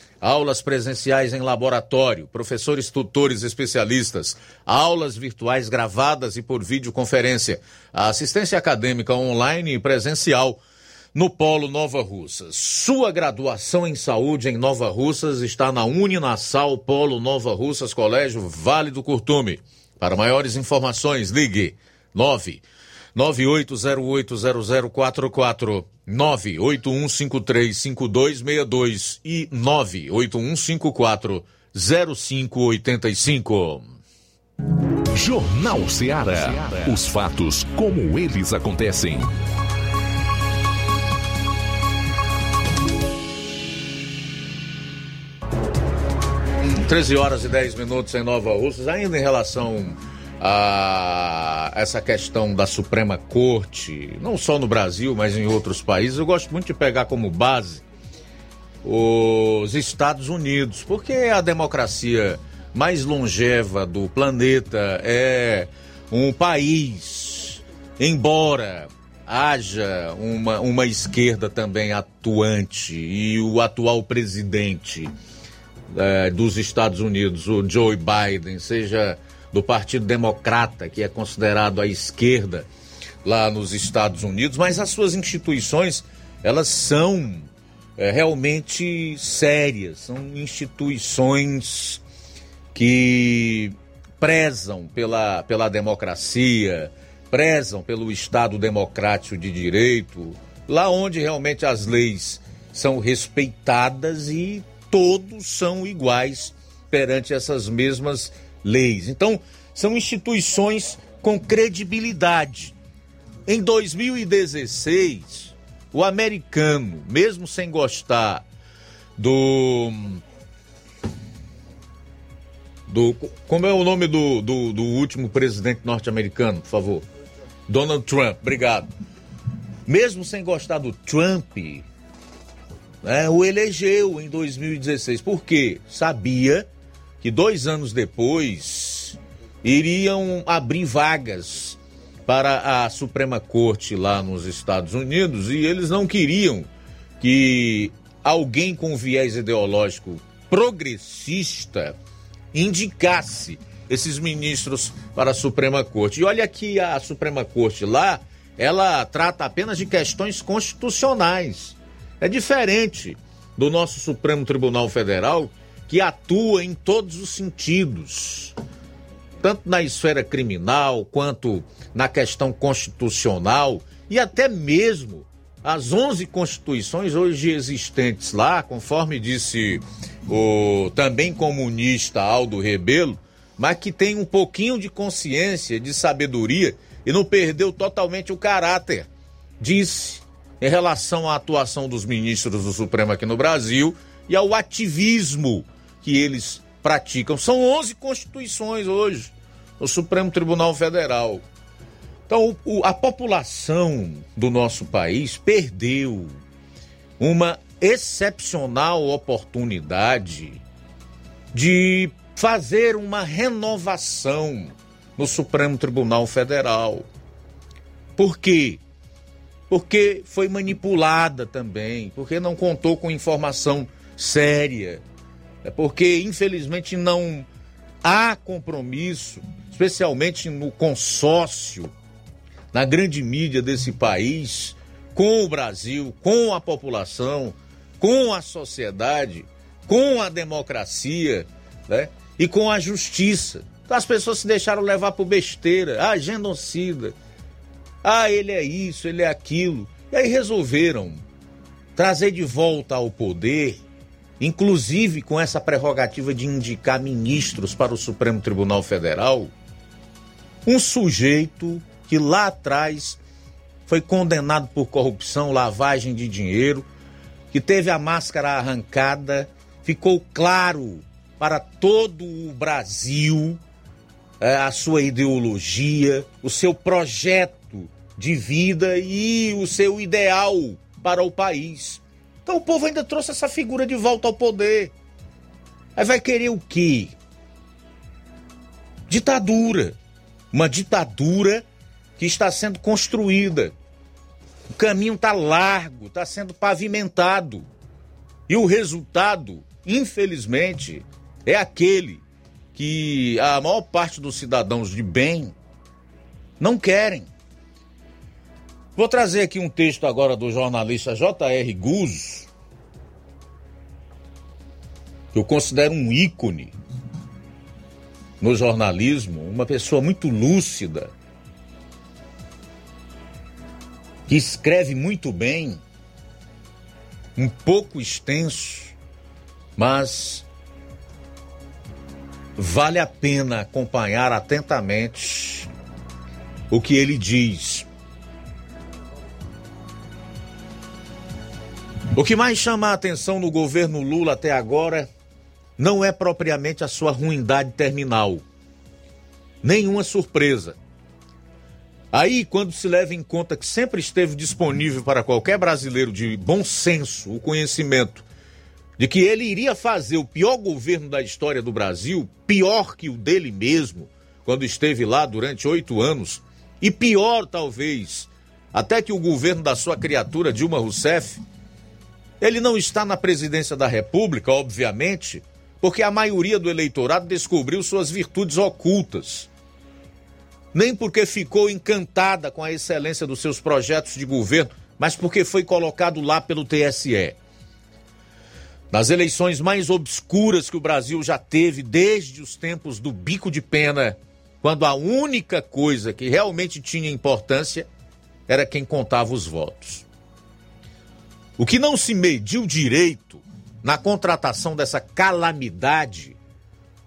Aulas presenciais em laboratório, professores tutores especialistas, aulas virtuais gravadas e por videoconferência, assistência acadêmica online e presencial no Polo Nova Russas. Sua graduação em saúde em Nova Russas está na Uninassal Polo Nova Russas Colégio Vale do Curtume. Para maiores informações, ligue 9 98080044 981535262 e 981540585. Jornal Ceará. Os fatos como eles acontecem. 13 horas e 10 minutos em Nova Russas, ainda em relação a essa questão da Suprema Corte, não só no Brasil, mas em outros países, eu gosto muito de pegar como base os Estados Unidos, porque a democracia mais longeva do planeta, é um país, embora haja uma, uma esquerda também atuante e o atual presidente é, dos Estados Unidos, o Joe Biden, seja do Partido Democrata, que é considerado a esquerda lá nos Estados Unidos, mas as suas instituições, elas são é, realmente sérias, são instituições que prezam pela, pela democracia, prezam pelo Estado democrático de direito, lá onde realmente as leis são respeitadas e todos são iguais perante essas mesmas leis. Então, são instituições com credibilidade. Em 2016, o americano, mesmo sem gostar do. do como é o nome do, do, do último presidente norte-americano, por favor? Donald Trump, obrigado. Mesmo sem gostar do Trump, né, o elegeu em 2016. Por quê? Sabia que dois anos depois iriam abrir vagas para a Suprema Corte lá nos Estados Unidos e eles não queriam que alguém com viés ideológico progressista indicasse esses ministros para a Suprema Corte. E olha que a Suprema Corte lá, ela trata apenas de questões constitucionais. É diferente do nosso Supremo Tribunal Federal, que atua em todos os sentidos, tanto na esfera criminal quanto na questão constitucional e até mesmo as 11 constituições hoje existentes lá, conforme disse o também comunista Aldo Rebelo, mas que tem um pouquinho de consciência, de sabedoria e não perdeu totalmente o caráter, disse em relação à atuação dos ministros do Supremo aqui no Brasil e ao ativismo que eles praticam. São 11 constituições hoje no Supremo Tribunal Federal. Então, o, a população do nosso país perdeu uma excepcional oportunidade de fazer uma renovação no Supremo Tribunal Federal. Por quê? porque foi manipulada também, porque não contou com informação séria, é porque infelizmente não há compromisso, especialmente no consórcio, na grande mídia desse país, com o Brasil, com a população, com a sociedade, com a democracia né? e com a justiça. Então, as pessoas se deixaram levar por besteira, ah, genocida, ah, ele é isso, ele é aquilo. E aí resolveram trazer de volta ao poder, inclusive com essa prerrogativa de indicar ministros para o Supremo Tribunal Federal, um sujeito que lá atrás foi condenado por corrupção, lavagem de dinheiro, que teve a máscara arrancada, ficou claro para todo o Brasil é, a sua ideologia, o seu projeto de vida e o seu ideal para o país. Então o povo ainda trouxe essa figura de volta ao poder. Aí vai querer o quê? Ditadura. Uma ditadura que está sendo construída. O caminho está largo, está sendo pavimentado. E o resultado, infelizmente, é aquele que a maior parte dos cidadãos de bem não querem. Vou trazer aqui um texto agora do jornalista J.R. Guzzo, que eu considero um ícone no jornalismo, uma pessoa muito lúcida, que escreve muito bem, um pouco extenso, mas vale a pena acompanhar atentamente o que ele diz. O que mais chama a atenção no governo Lula até agora não é propriamente a sua ruindade terminal. Nenhuma surpresa. Aí, quando se leva em conta que sempre esteve disponível para qualquer brasileiro de bom senso o conhecimento de que ele iria fazer o pior governo da história do Brasil, pior que o dele mesmo, quando esteve lá durante oito anos, e pior, talvez, até que o governo da sua criatura Dilma Rousseff, ele não está na presidência da República, obviamente, porque a maioria do eleitorado descobriu suas virtudes ocultas. Nem porque ficou encantada com a excelência dos seus projetos de governo, mas porque foi colocado lá pelo TSE. Nas eleições mais obscuras que o Brasil já teve desde os tempos do bico de pena, quando a única coisa que realmente tinha importância era quem contava os votos. O que não se mediu direito na contratação dessa calamidade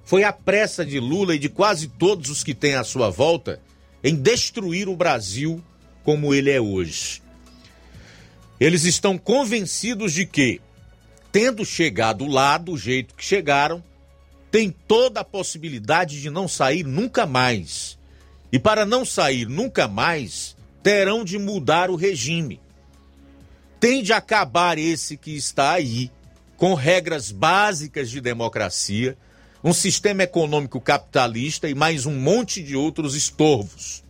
foi a pressa de Lula e de quase todos os que têm à sua volta em destruir o Brasil como ele é hoje. Eles estão convencidos de que, tendo chegado lá do jeito que chegaram, tem toda a possibilidade de não sair nunca mais. E para não sair nunca mais, terão de mudar o regime tem de acabar esse que está aí, com regras básicas de democracia, um sistema econômico capitalista e mais um monte de outros estorvos.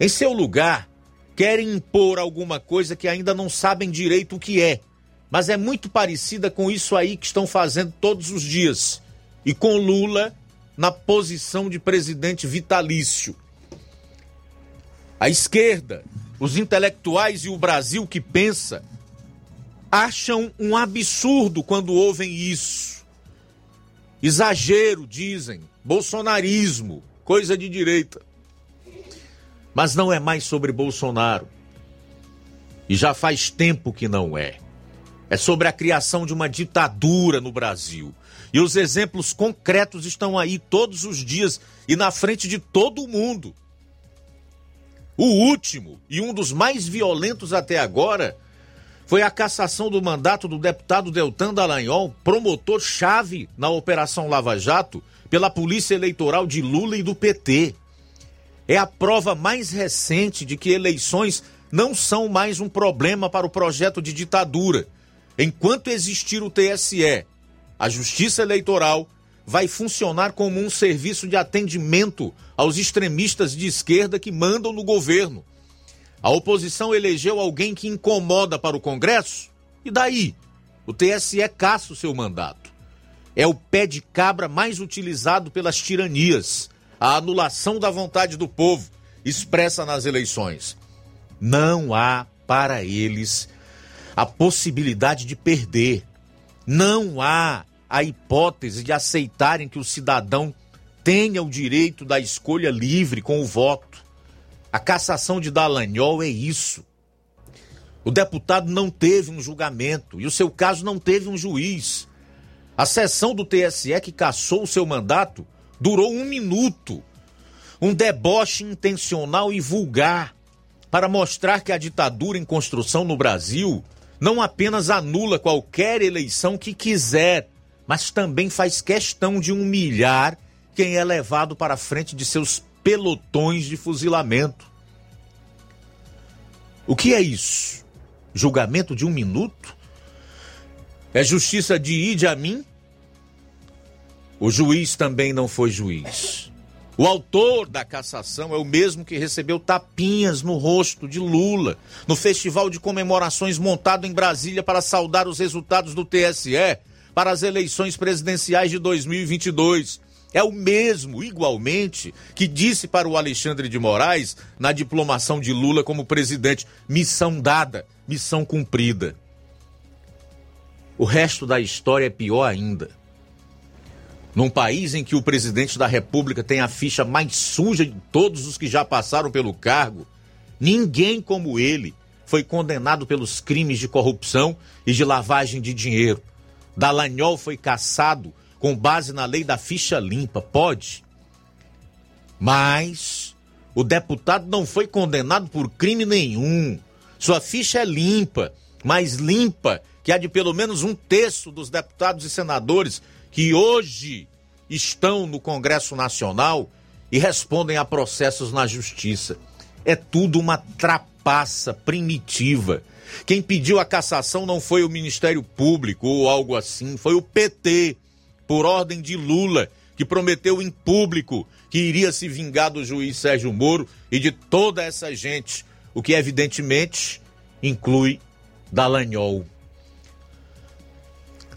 Em seu lugar, querem impor alguma coisa que ainda não sabem direito o que é, mas é muito parecida com isso aí que estão fazendo todos os dias e com Lula na posição de presidente vitalício. A esquerda os intelectuais e o Brasil que pensa acham um absurdo quando ouvem isso. Exagero, dizem, bolsonarismo, coisa de direita. Mas não é mais sobre Bolsonaro. E já faz tempo que não é. É sobre a criação de uma ditadura no Brasil. E os exemplos concretos estão aí todos os dias e na frente de todo mundo. O último e um dos mais violentos até agora foi a cassação do mandato do deputado Deltan Dallagnol, promotor-chave na Operação Lava Jato, pela Polícia Eleitoral de Lula e do PT. É a prova mais recente de que eleições não são mais um problema para o projeto de ditadura. Enquanto existir o TSE, a Justiça Eleitoral vai funcionar como um serviço de atendimento aos extremistas de esquerda que mandam no governo. A oposição elegeu alguém que incomoda para o Congresso? E daí? O TSE caça o seu mandato. É o pé de cabra mais utilizado pelas tiranias, a anulação da vontade do povo expressa nas eleições. Não há para eles a possibilidade de perder. Não há a hipótese de aceitarem que o cidadão tenha o direito da escolha livre com o voto. A cassação de Dallagnol é isso. O deputado não teve um julgamento e o seu caso não teve um juiz. A sessão do TSE que cassou o seu mandato durou um minuto. Um deboche intencional e vulgar para mostrar que a ditadura em construção no Brasil não apenas anula qualquer eleição que quiser, mas também faz questão de humilhar quem é levado para frente de seus pelotões de fuzilamento. O que é isso? Julgamento de um minuto? É justiça de Idi Amin? O juiz também não foi juiz. O autor da cassação é o mesmo que recebeu tapinhas no rosto de Lula no festival de comemorações montado em Brasília para saudar os resultados do TSE para as eleições presidenciais de 2022. É o mesmo, igualmente, que disse para o Alexandre de Moraes, na diplomação de Lula como presidente: missão dada, missão cumprida. O resto da história é pior ainda. Num país em que o presidente da República tem a ficha mais suja de todos os que já passaram pelo cargo, ninguém como ele foi condenado pelos crimes de corrupção e de lavagem de dinheiro. Dallagnol foi caçado com base na lei da ficha limpa. Pode. Mas o deputado não foi condenado por crime nenhum. Sua ficha é limpa, mais limpa que a de pelo menos um terço dos deputados e senadores que hoje estão no Congresso Nacional e respondem a processos na Justiça. É tudo uma trapaça primitiva. Quem pediu a cassação não foi o Ministério Público ou algo assim, foi o PT, por ordem de Lula, que prometeu em público que iria se vingar do juiz Sérgio Moro e de toda essa gente, o que evidentemente inclui Dallagnol.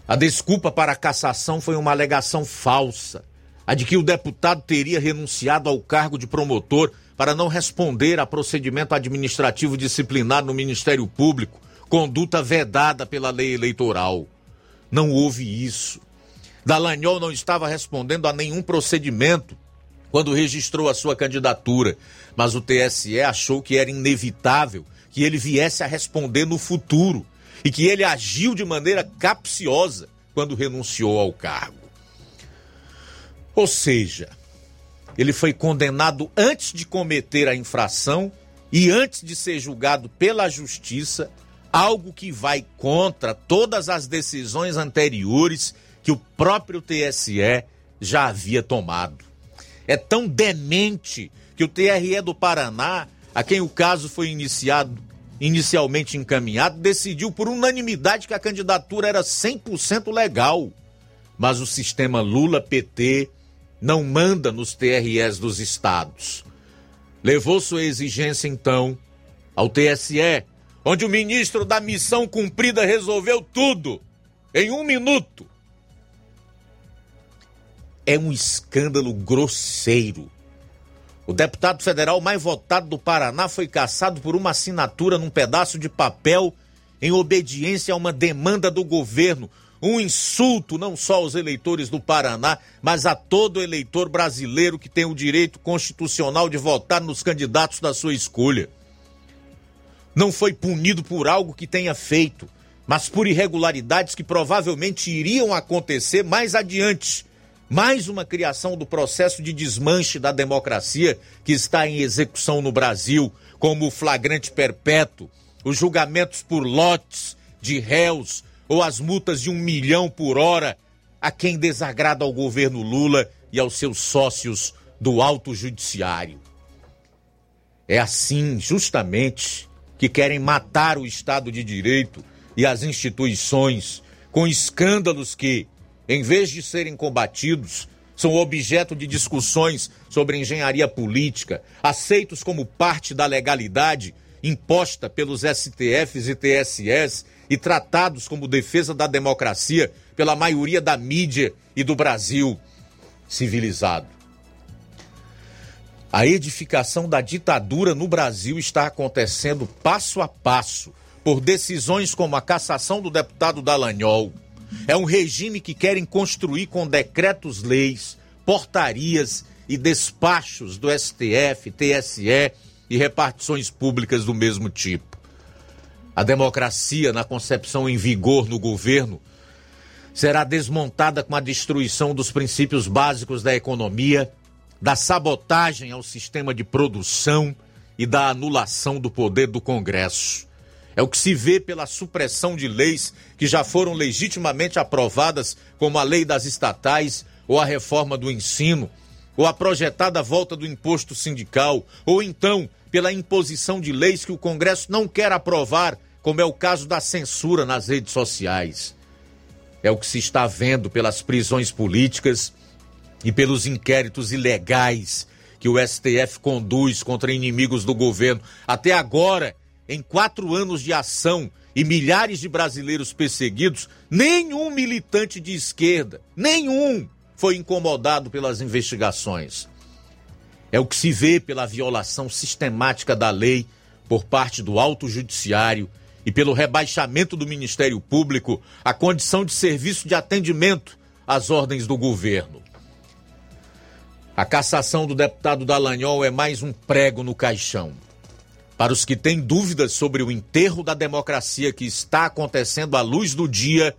A desculpa para a cassação foi uma alegação falsa, a de que o deputado teria renunciado ao cargo de promotor para não responder a procedimento administrativo disciplinar no Ministério Público, conduta vedada pela lei eleitoral. Não houve isso. Dallagnol não estava respondendo a nenhum procedimento quando registrou a sua candidatura, mas o TSE achou que era inevitável que ele viesse a responder no futuro e que ele agiu de maneira capciosa quando renunciou ao cargo. Ou seja, ele foi condenado antes de cometer a infração e antes de ser julgado pela justiça, algo que vai contra todas as decisões anteriores que o próprio TSE já havia tomado. É tão demente que o TRE do Paraná, a quem o caso foi iniciado inicialmente encaminhado, decidiu por unanimidade que a candidatura era 100% legal. Mas o sistema Lula-PT não manda nos TREs dos estados. Levou sua exigência, então, ao TSE, onde o ministro da missão cumprida resolveu tudo em um minuto. É um escândalo grosseiro o deputado federal mais votado do Paraná foi caçado por uma assinatura num pedaço de papel em obediência a uma demanda do governo. Um insulto não só aos eleitores do Paraná, mas a todo eleitor brasileiro que tem o direito constitucional de votar nos candidatos da sua escolha. Não foi punido por algo que tenha feito, mas por irregularidades que provavelmente iriam acontecer mais adiante mais uma criação do processo de desmanche da democracia que está em execução no Brasil, como o flagrante perpétuo, os julgamentos por lotes de réus ou as multas de um milhão por hora a quem desagrada ao governo Lula e aos seus sócios do Alto Judiciário. É assim, justamente, que querem matar o Estado de Direito e as instituições com escândalos que, em vez de serem combatidos, são objeto de discussões sobre engenharia política, aceitos como parte da legalidade imposta pelos STFs e TSS e tratados como defesa da democracia pela maioria da mídia e do Brasil civilizado. A edificação da ditadura no Brasil está acontecendo passo a passo, por decisões como a cassação do deputado Dallagnol. É um regime que querem construir com decretos-leis, portarias e despachos do STF, TSE e repartições públicas do mesmo tipo. A democracia, na concepção em vigor no governo, será desmontada com a destruição dos princípios básicos da economia, da sabotagem ao sistema de produção e da anulação do poder do Congresso. É o que se vê pela supressão de leis que já foram legitimamente aprovadas, como a lei das estatais ou a reforma do ensino, ou a projetada volta do imposto sindical, ou então pela imposição de leis que o Congresso não quer aprovar, como é o caso da censura nas redes sociais. É o que se está vendo pelas prisões políticas e pelos inquéritos ilegais que o STF conduz contra inimigos do governo. Até agora, em quatro anos de ação e milhares de brasileiros perseguidos, nenhum militante de esquerda, nenhum, foi incomodado pelas investigações. É o que se vê pela violação sistemática da lei por parte do Alto Judiciário e pelo rebaixamento do Ministério Público à condição de serviço de atendimento às ordens do governo. A cassação do deputado Dallagnol é mais um prego no caixão. Para os que têm dúvidas sobre o enterro da democracia que está acontecendo à luz do dia,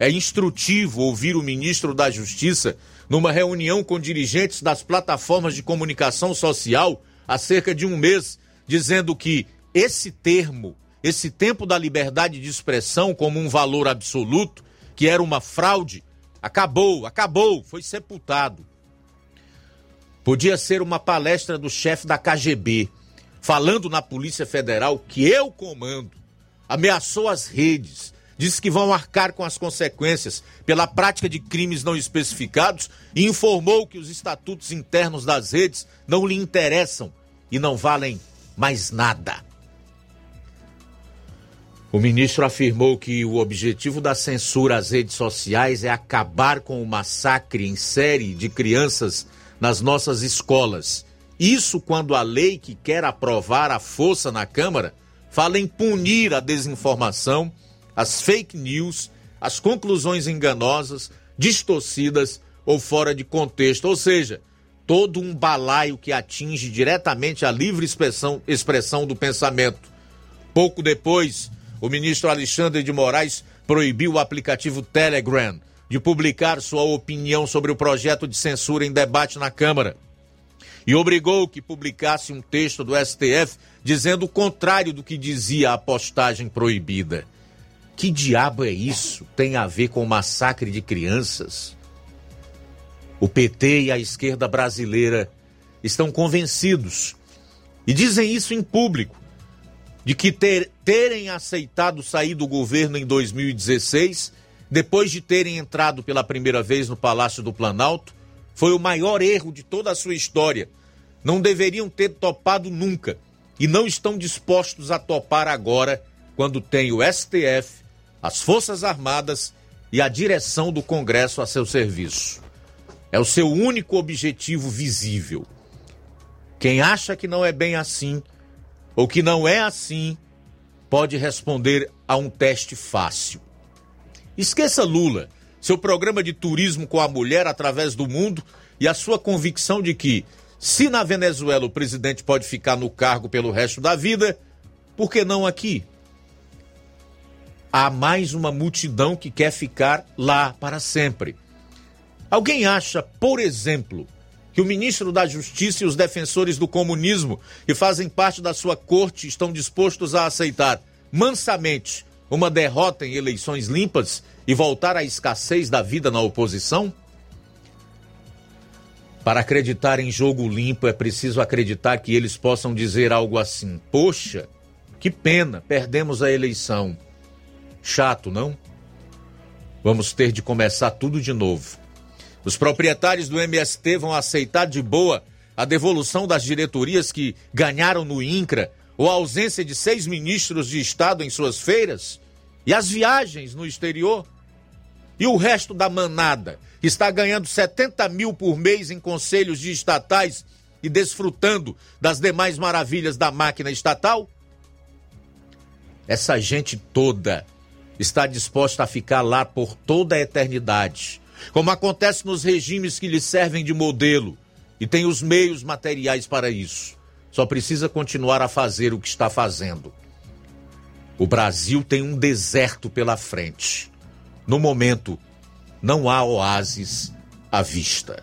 é instrutivo ouvir o ministro da Justiça numa reunião com dirigentes das plataformas de comunicação social há cerca de um mês, dizendo que esse termo, esse tempo da liberdade de expressão como um valor absoluto, que era uma fraude, acabou, acabou, foi sepultado. Podia ser uma palestra do chefe da KGB, falando na Polícia Federal que eu comando, ameaçou as redes, disse que vão arcar com as consequências pela prática de crimes não especificados e informou que os estatutos internos das redes não lhe interessam e não valem mais nada. O ministro afirmou que o objetivo da censura às redes sociais é acabar com o massacre em série de crianças nas nossas escolas isso quando a lei que quer aprovar a força na Câmara fala em punir a desinformação, as fake news, as conclusões enganosas, distorcidas ou fora de contexto, ou seja, todo um balaio que atinge diretamente a livre expressão, expressão do pensamento. Pouco depois, o ministro Alexandre de Moraes proibiu o aplicativo Telegram de publicar sua opinião sobre o projeto de censura em debate na Câmara e obrigou que publicasse um texto do STF dizendo o contrário do que dizia a postagem proibida. Que diabo é isso? Tem a ver com o massacre de crianças? O PT e a esquerda brasileira estão convencidos e dizem isso em público de que ter, terem aceitado sair do governo em 2016, depois de terem entrado pela primeira vez no Palácio do Planalto, foi o maior erro de toda a sua história. Não deveriam ter topado nunca e não estão dispostos a topar agora, quando tem o STF, as Forças Armadas e a direção do Congresso a seu serviço. É o seu único objetivo visível. Quem acha que não é bem assim, ou que não é assim, pode responder a um teste fácil. Esqueça Lula seu programa de turismo com a mulher através do mundo e a sua convicção de que, se na Venezuela o presidente pode ficar no cargo pelo resto da vida, por que não aqui? Há mais uma multidão que quer ficar lá para sempre. Alguém acha, por exemplo, que o ministro da Justiça e os defensores do comunismo que fazem parte da sua corte estão dispostos a aceitar mansamente uma derrota em eleições limpas e voltar à escassez da vida na oposição? Para acreditar em jogo limpo é preciso acreditar que eles possam dizer algo assim: Poxa, que pena, perdemos a eleição. Chato, não? Vamos ter de começar tudo de novo. Os proprietários do MST vão aceitar de boa a devolução das diretorias que ganharam no INCRA ou a ausência de seis ministros de Estado em suas feiras? E as viagens no exterior? E o resto da manada, está ganhando 70 mil por mês em conselhos de estatais, e desfrutando das demais maravilhas da máquina estatal? Essa gente toda está disposta a ficar lá por toda a eternidade, como acontece nos regimes que lhe servem de modelo e tem os meios materiais para isso. Só precisa continuar a fazer o que está fazendo. O Brasil tem um deserto pela frente. No momento, não há oásis à vista.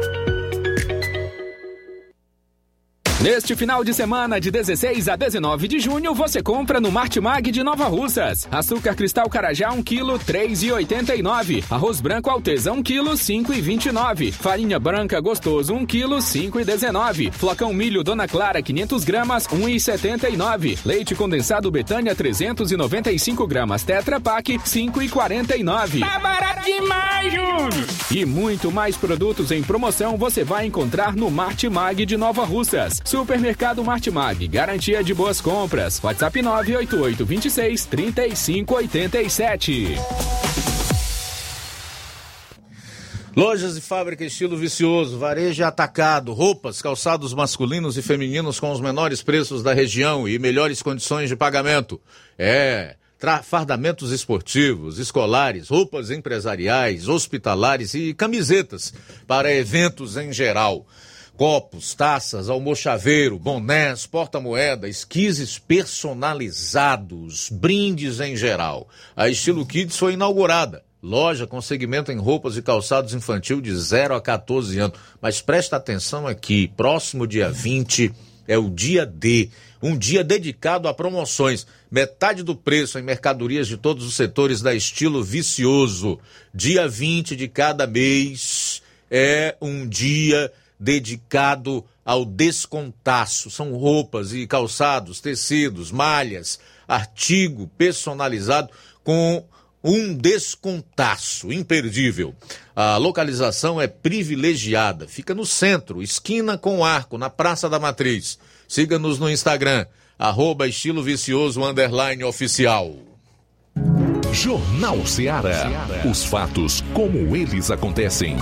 Neste final de semana, de 16 a 19 de junho, você compra no Martimag de Nova Russas. Açúcar cristal carajá 1 kg, 3,89. Arroz branco alteza 1 kg, 5,29. Farinha branca gostoso 1 kg, 5,19. Flocão milho Dona Clara 500 gramas, 1,79. Leite condensado Betânia 395 gramas Tetra Pak, 5,49. Tá barato demais, Júnior! E muito mais produtos em promoção você vai encontrar no Martimag de Nova Russas. Supermercado Martimag, garantia de boas compras. WhatsApp 988 26 3587. Lojas e fábrica estilo vicioso, varejo atacado, roupas, calçados masculinos e femininos com os menores preços da região e melhores condições de pagamento. É, fardamentos esportivos, escolares, roupas empresariais, hospitalares e camisetas para eventos em geral. Copos, taças, almochaveiro, bonés, porta-moeda, esquises personalizados, brindes em geral. A Estilo Kids foi inaugurada. Loja com segmento em roupas e calçados infantil de 0 a 14 anos. Mas presta atenção aqui, próximo dia 20 é o dia D, um dia dedicado a promoções. Metade do preço em mercadorias de todos os setores da estilo vicioso. Dia 20 de cada mês é um dia dedicado ao descontaço. São roupas e calçados, tecidos, malhas, artigo personalizado com um descontaço imperdível. A localização é privilegiada, fica no centro, esquina com arco, na Praça da Matriz. Siga-nos no Instagram, arroba estilo vicioso underline oficial. Jornal Seara. Os fatos como eles acontecem.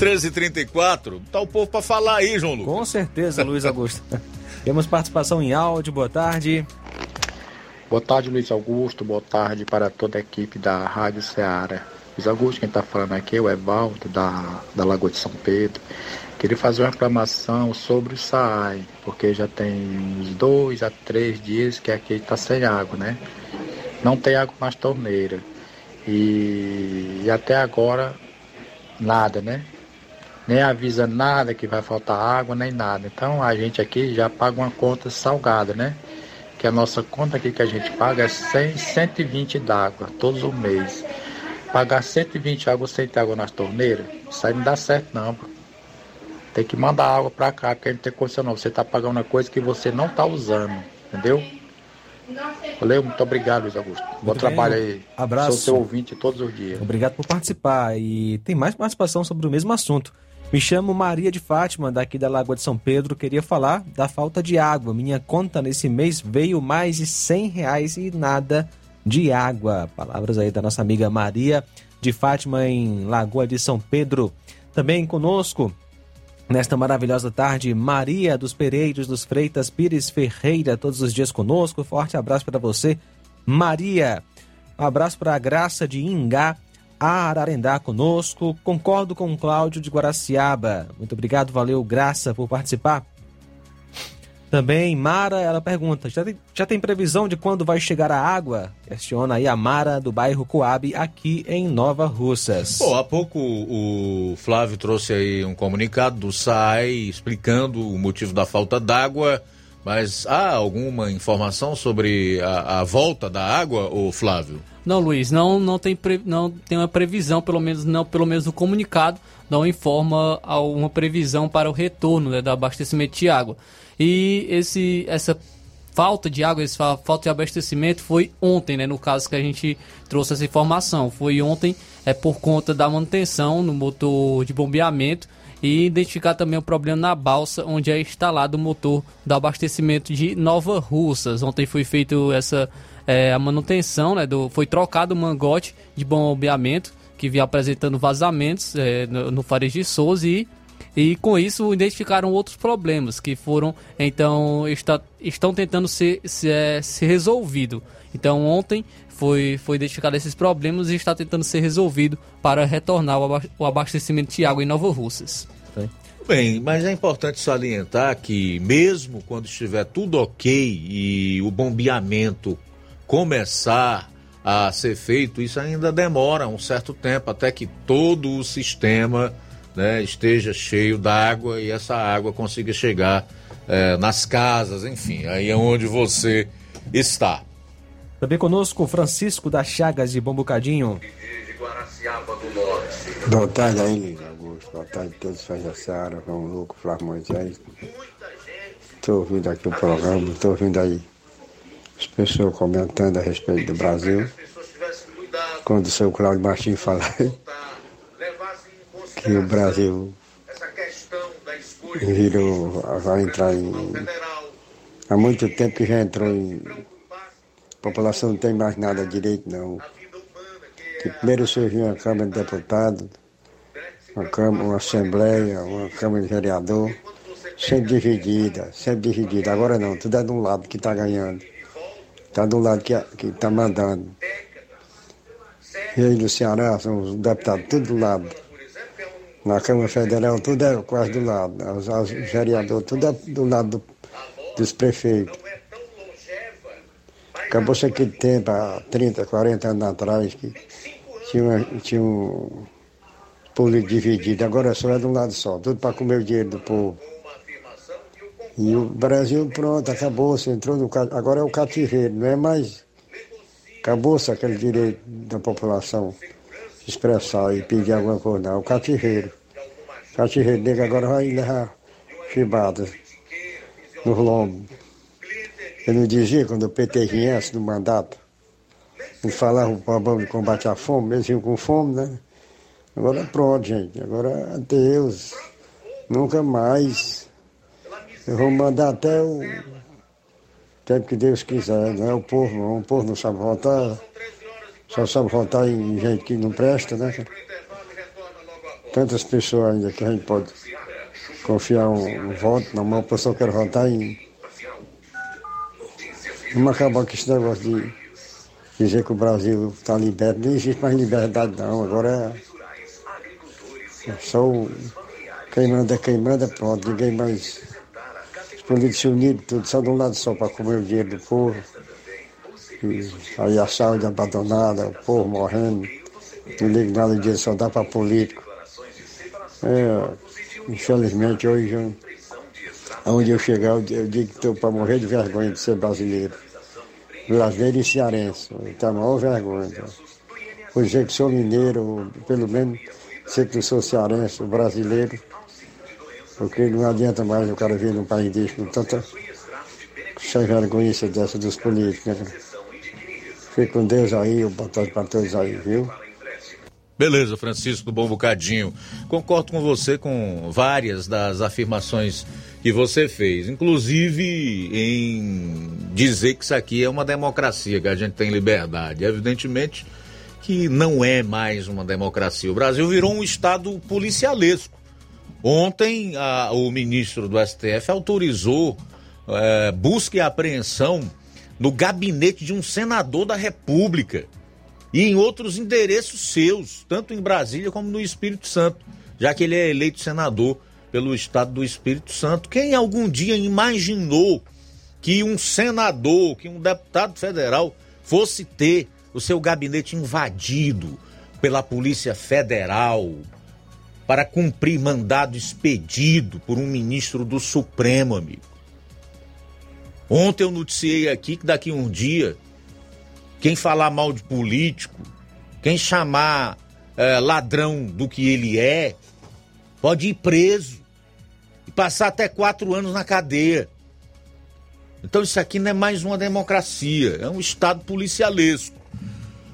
13h34, tá o povo pra falar aí, João Lucas. Com certeza, Luiz Augusto. [laughs] Temos participação em áudio, boa tarde. Boa tarde, Luiz Augusto. Boa tarde para toda a equipe da Rádio Ceará. Luiz Augusto, quem está falando aqui é o Evaldo, da, da Lagoa de São Pedro. Queria fazer uma reclamação sobre o SAI, porque já tem uns dois a três dias que aqui está sem água, né? Não tem água nas torneiras. E, e até agora, nada, né? Nem avisa nada que vai faltar água, nem nada. Então a gente aqui já paga uma conta salgada, né? Que a nossa conta aqui que a gente paga é 100, 120 d'água todos os meses. Pagar 120 água sem ter água nas torneiras, isso aí não dá certo não. pô. Tem que mandar água pra cá, porque a gente tem condição não. Você tá pagando uma coisa que você não tá usando, entendeu? Valeu, muito obrigado, Luiz Augusto. Bom trabalho aí. Abraço. Sou seu ouvinte todos os dias. Obrigado por participar. E tem mais participação sobre o mesmo assunto. Me chamo Maria de Fátima, daqui da Lagoa de São Pedro. Queria falar da falta de água. Minha conta nesse mês veio mais de 100 reais e nada de água. Palavras aí da nossa amiga Maria de Fátima, em Lagoa de São Pedro. Também conosco, nesta maravilhosa tarde, Maria dos Pereiros dos Freitas Pires Ferreira, todos os dias conosco. Forte abraço para você, Maria. Um abraço para a Graça de Ingá, Ararendá conosco. Concordo com o Cláudio de Guaraciaba. Muito obrigado, valeu, Graça, por participar. Também, Mara, ela pergunta: já tem, já tem previsão de quando vai chegar a água? Questiona aí a Mara do bairro Coab, aqui em Nova Russas. Pô, há pouco o Flávio trouxe aí um comunicado do SAI explicando o motivo da falta d'água, mas há alguma informação sobre a, a volta da água, ô Flávio? Não, Luiz, não, não, tem pre- não tem uma previsão, pelo menos não pelo menos no comunicado, não informa uma previsão para o retorno né, do abastecimento de água. E esse, essa falta de água, essa falta de abastecimento foi ontem, né? No caso que a gente trouxe essa informação. Foi ontem é por conta da manutenção no motor de bombeamento e identificar também o problema na balsa onde é instalado o motor do abastecimento de Nova Russas. Ontem foi feito essa é, a manutenção, né, do, foi trocado o mangote de bombeamento que vinha apresentando vazamentos é, no, no Fares de Souza e, e com isso identificaram outros problemas que foram então está, estão tentando ser, ser, ser resolvido. Então ontem foi, foi identificado esses problemas e está tentando ser resolvido para retornar o aba- o abastecimento de água em Nova Russas. Bem, mas é importante salientar que mesmo quando estiver tudo ok e o bombeamento começar a ser feito, isso ainda demora um certo tempo até que todo o sistema né, esteja cheio d'água e essa água consiga chegar eh, nas casas, enfim, aí é onde você está. Também conosco, Francisco da Chagas de Bombucadinho. Boa tarde aí, Luiz Augusto. Boa tarde a todos, faz da Seara, João Lucas, Flávio Moisés. Estou ouvindo aqui o programa, estou ouvindo aí as pessoas comentando a respeito do Brasil. Quando o seu Cláudio Martins fala que o Brasil virou, vai entrar em. Há muito tempo que já entrou em. A população não tem mais nada direito, não. Que primeiro surgiu uma Câmara de Deputados, uma, câmara, uma Assembleia, uma Câmara de Vereador, sempre dividida, sempre dividida. Agora não, tudo é de um lado que está ganhando. Está do lado que está mandando. E aí no Ceará são os deputados tudo do lado. Na Câmara Federal tudo é quase do lado. Os, vereadores tudo é do lado do- dos prefeitos. Acabou-se aquele tempo, há 30, 40 anos atrás, que tinha, uma- tinha um dividido. Agora só é de um lado só, tudo para comer o dinheiro do povo. E o Brasil, pronto, acabou-se, entrou no. Agora é o cativeiro, não é mais. Acabou-se aquele direito da população expressar e pedir alguma coisa, não. É o cativeiro. Nega agora vai levar chibadas nos lombos. Eu não dizia quando o PT viesse no mandato, falavam para o de combate à fome, eles iam com fome, né? Agora pronto, gente. Agora adeus. Nunca mais. Eu vou mandar até o tempo que Deus quiser, não é o povo, não. O povo não sabe votar. Só sabe votar em gente que não presta, né? tantas pessoas ainda que a gente pode confiar um, um voto na mão, a pessoa quer votar em. Vamos acabar com esse negócio de dizer que o Brasil está liberto. Não existe mais liberdade não, agora é, é só o quem manda, quem manda, pronto, ninguém mais. Os políticos uniram tudo, só de um lado só para comer o dinheiro do povo. Aí a saúde abandonada, o povo morrendo, não liga nada de dinheiro, só dá para político. É, infelizmente hoje, aonde eu chegar, eu, eu digo que estou para morrer de vergonha de ser brasileiro. Brasileiro e cearense. Então, a maior vergonha. Então. Por dizer que sou mineiro, pelo menos sei que sou cearense, brasileiro. Porque não adianta mais o cara vir num país desse com tanta sem vergonha dessa dos políticos, né? Fique com Deus aí, boa para todos aí, viu? Beleza, Francisco Bom Bocadinho. Concordo com você com várias das afirmações que você fez, inclusive em dizer que isso aqui é uma democracia, que a gente tem liberdade. Evidentemente que não é mais uma democracia. O Brasil virou um estado policialesco. Ontem, a, o ministro do STF autorizou é, busca e apreensão no gabinete de um senador da República e em outros endereços seus, tanto em Brasília como no Espírito Santo, já que ele é eleito senador pelo estado do Espírito Santo. Quem algum dia imaginou que um senador, que um deputado federal fosse ter o seu gabinete invadido pela Polícia Federal para cumprir mandado expedido por um ministro do Supremo, amigo? Ontem eu noticiei aqui que daqui um dia quem falar mal de político, quem chamar é, ladrão do que ele é, pode ir preso e passar até quatro anos na cadeia. Então isso aqui não é mais uma democracia, é um estado policialesco.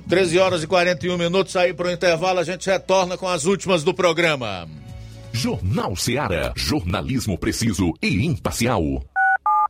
13 horas e 41 minutos aí para o intervalo, a gente retorna com as últimas do programa. Jornal Seara, jornalismo preciso e imparcial.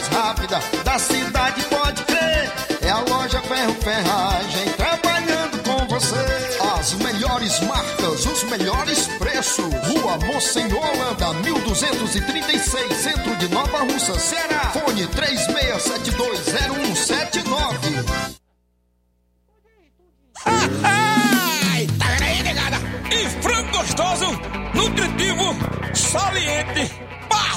mais rápida da cidade, pode crer. É a loja Ferro Ferragem trabalhando com você. As melhores marcas, os melhores preços. Rua Mocenola, Holanda, 1236, centro de Nova Russa, Ceará. Fone 36720179. Ai, tá? E frango gostoso, nutritivo, saliente,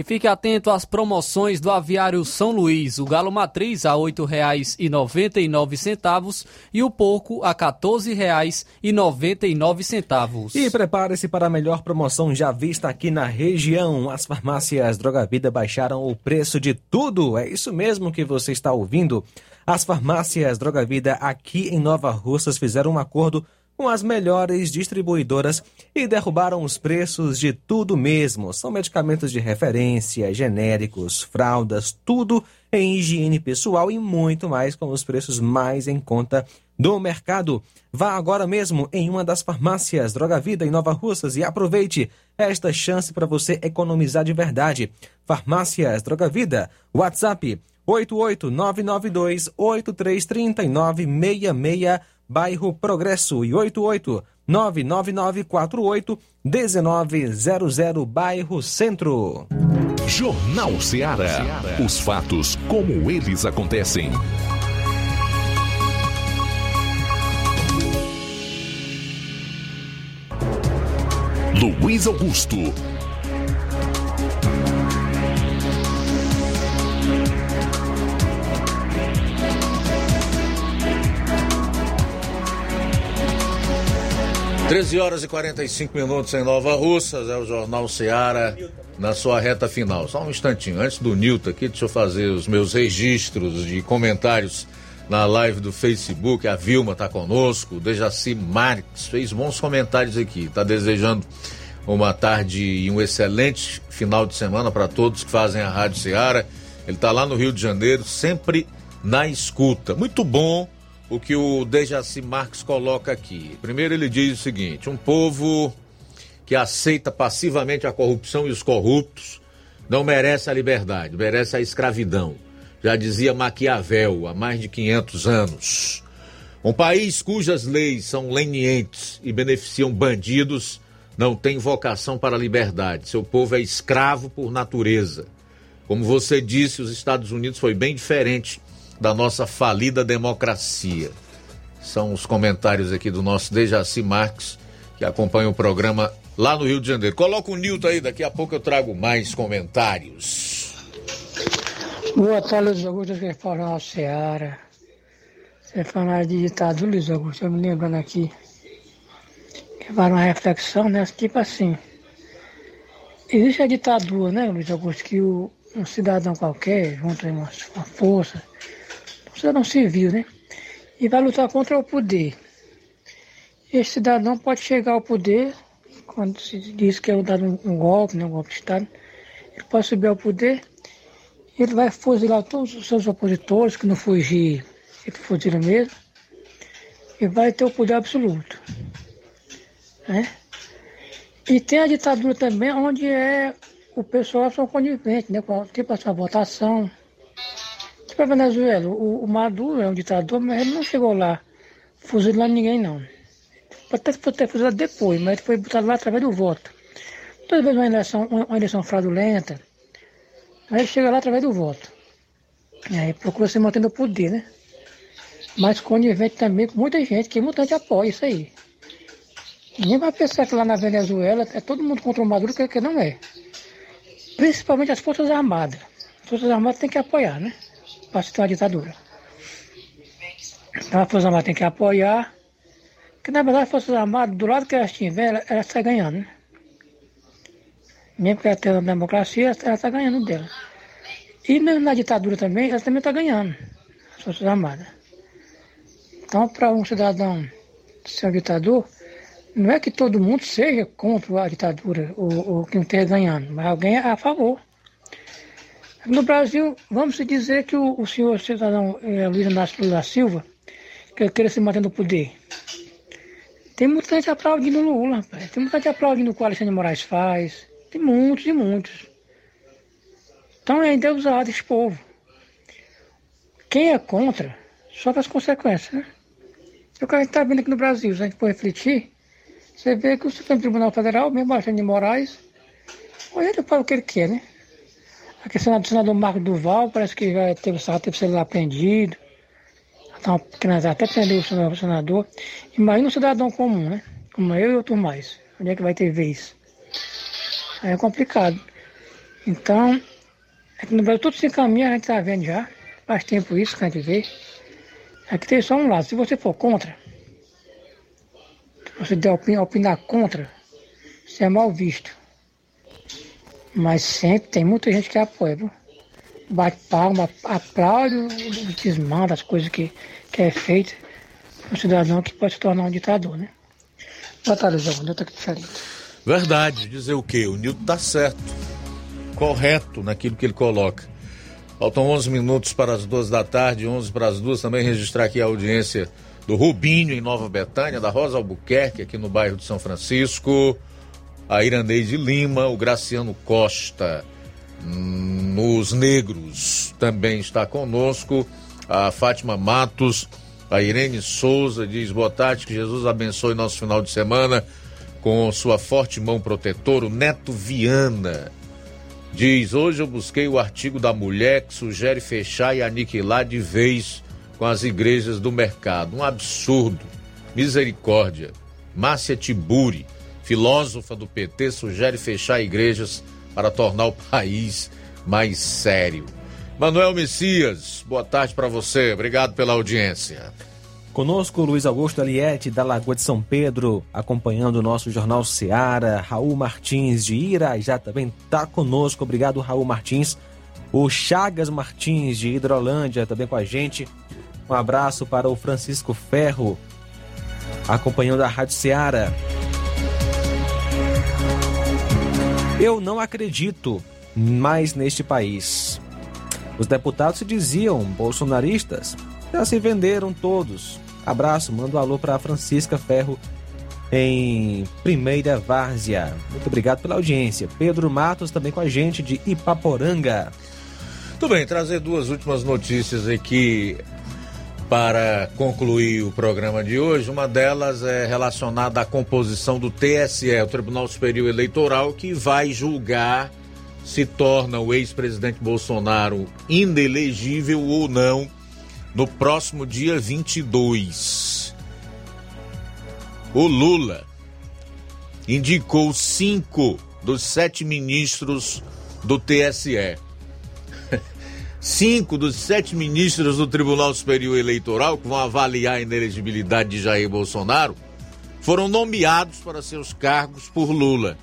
E fique atento às promoções do Aviário São Luís. O galo matriz a R$ 8,99 e o porco a R$ 14,99. E prepare-se para a melhor promoção já vista aqui na região. As farmácias Droga Vida baixaram o preço de tudo. É isso mesmo que você está ouvindo. As farmácias Droga Vida aqui em Nova Russas fizeram um acordo com as melhores distribuidoras e derrubaram os preços de tudo mesmo. São medicamentos de referência, genéricos, fraldas, tudo em higiene pessoal e muito mais com os preços mais em conta do mercado. Vá agora mesmo em uma das farmácias Droga Vida em Nova Russas e aproveite esta chance para você economizar de verdade. Farmácias Droga Vida, WhatsApp 88992 833966 bairro Progresso e 88 99948 1900 bairro Centro. Jornal Ceará. Os fatos como eles acontecem. Luiz Augusto. 13 horas e 45 minutos em Nova Russas, é o Jornal Seara na sua reta final. Só um instantinho, antes do Nilton aqui, deixa eu fazer os meus registros de comentários na live do Facebook. A Vilma está conosco, o Dejaci Marques fez bons comentários aqui, está desejando uma tarde e um excelente final de semana para todos que fazem a Rádio Seara. Ele está lá no Rio de Janeiro, sempre na escuta. Muito bom o que o Dejaci Marques coloca aqui. Primeiro, ele diz o seguinte: um povo que aceita passivamente a corrupção e os corruptos não merece a liberdade, merece a escravidão. Já dizia Maquiavel há mais de 500 anos. Um país cujas leis são lenientes e beneficiam bandidos não tem vocação para a liberdade. Seu povo é escravo por natureza. Como você disse, os Estados Unidos foi bem diferente da nossa falida democracia. São os comentários aqui do nosso Dejaci Marques, que acompanha o programa lá no Rio de Janeiro. Coloca o Nilton aí, daqui a pouco eu trago mais comentários. Boa tarde, Luiz Augusto, que fala na Seara. Você fala de ditado, Luiz Augusto, eu me lembrando aqui. Que vale uma reflexão, né? Tipo assim. Existe a ditadura, né, Luiz Augusto, que o, um cidadão qualquer, junto a uma força, cidadão civil, né? E vai lutar contra o poder. Esse cidadão pode chegar ao poder, quando se diz que é dado um, golpe, né, um golpe de Estado, ele pode subir ao poder, ele vai fuzilar todos os seus opositores, que não fugir, ele fuzila mesmo, e vai ter o poder absoluto. Né? E tem a ditadura também, onde é o pessoal são coniventes, né? Tipo essa votação, para a Venezuela, o, o, Maduro é um ditador, mas ele não chegou lá fuzilando ninguém, não. Ter, pode ter fuzilado depois, mas ele foi botado lá através do voto. Toda vez uma eleição, uma eleição fraudulenta, aí ele chega lá através do voto. E aí procura se manter no poder, né? Mas conivente também com muita gente, que muita gente apoia isso aí. Ninguém vai pensar que lá na Venezuela é todo mundo contra o Maduro, que, que não é. Principalmente as Forças Armadas. As Forças Armadas têm que apoiar, né? Ter uma ditadura. Então a Força Armada tem que apoiar, que na verdade as Forças Armadas, do lado que elas estiverem, elas estão ganhando. Né? Mesmo que ela tenha uma democracia, ela está ganhando dela. E mesmo na ditadura também, ela também está ganhando, as Forças Armadas. Então, para um cidadão ser um ditador, não é que todo mundo seja contra a ditadura, ou, ou que não esteja ganhando, mas alguém é a favor. No Brasil, vamos dizer que o, o senhor cidadão é, Luiz Inácio Lula Silva que queira se manter no poder. Tem muita gente aplaudindo Lula, rapaz. Tem muita gente aplaudindo o que o Alexandre Moraes faz. Tem muitos e muitos. Então é endeusado esse povo. Quem é contra, sofre as consequências, né? É o que a gente está vendo aqui no Brasil, se a gente for refletir, você vê que o Supremo Tribunal Federal, mesmo Alexandre de Moraes, olha ele fala o que ele quer, né? A questão do senador Marco Duval, parece que já teve, já teve celular apreendido. Até prendeu o senador. Imagina um cidadão comum, né? Como eu e outro mais. Onde é que vai ter vez? Aí é complicado. Então, aqui no Brasil tudo se encaminha, a gente está vendo já. Faz tempo isso que a gente vê. Aqui tem só um lado. Se você for contra, se você der opinar, opinar contra, você é mal visto. Mas sempre tem muita gente que apoia, viu? Bate palma, aplaude, desmanda as coisas que, que é feito. Um cidadão que pode se tornar um ditador, né? Boa João. Eu tô aqui diferente. Verdade, dizer o quê? O Nilton tá certo, correto naquilo que ele coloca. Faltam 11 minutos para as duas da tarde, 11 para as duas. Também registrar aqui a audiência do Rubinho em Nova Betânia, da Rosa Albuquerque aqui no bairro de São Francisco, a Irandeide Lima, o Graciano Costa nos Negros também está conosco, a Fátima Matos, a Irene Souza diz boa tarde, que Jesus abençoe nosso final de semana com sua forte mão protetora, o Neto Viana. Diz: Hoje eu busquei o artigo da mulher que sugere fechar e aniquilar de vez com as igrejas do mercado. Um absurdo. Misericórdia. Márcia Tiburi, filósofa do PT, sugere fechar igrejas para tornar o país mais sério. Manuel Messias, boa tarde para você. Obrigado pela audiência. Conosco Luiz Augusto Aliete, da Lagoa de São Pedro, acompanhando o nosso Jornal Seara. Raul Martins de Irajá também está conosco. Obrigado, Raul Martins. O Chagas Martins de Hidrolândia também com a gente. Um abraço para o Francisco Ferro, acompanhando a Rádio Seara. Eu não acredito mais neste país. Os deputados se diziam bolsonaristas, já se venderam todos. Abraço, mando um alô para Francisca Ferro em Primeira Várzea. Muito obrigado pela audiência. Pedro Matos também com a gente de Ipaporanga. Tudo bem, trazer duas últimas notícias aqui para concluir o programa de hoje. Uma delas é relacionada à composição do TSE, o Tribunal Superior Eleitoral, que vai julgar se torna o ex-presidente Bolsonaro inelegível ou não no próximo dia 22. O Lula indicou cinco dos sete ministros do TSE. Cinco dos sete ministros do Tribunal Superior Eleitoral, que vão avaliar a inelegibilidade de Jair Bolsonaro, foram nomeados para seus cargos por Lula.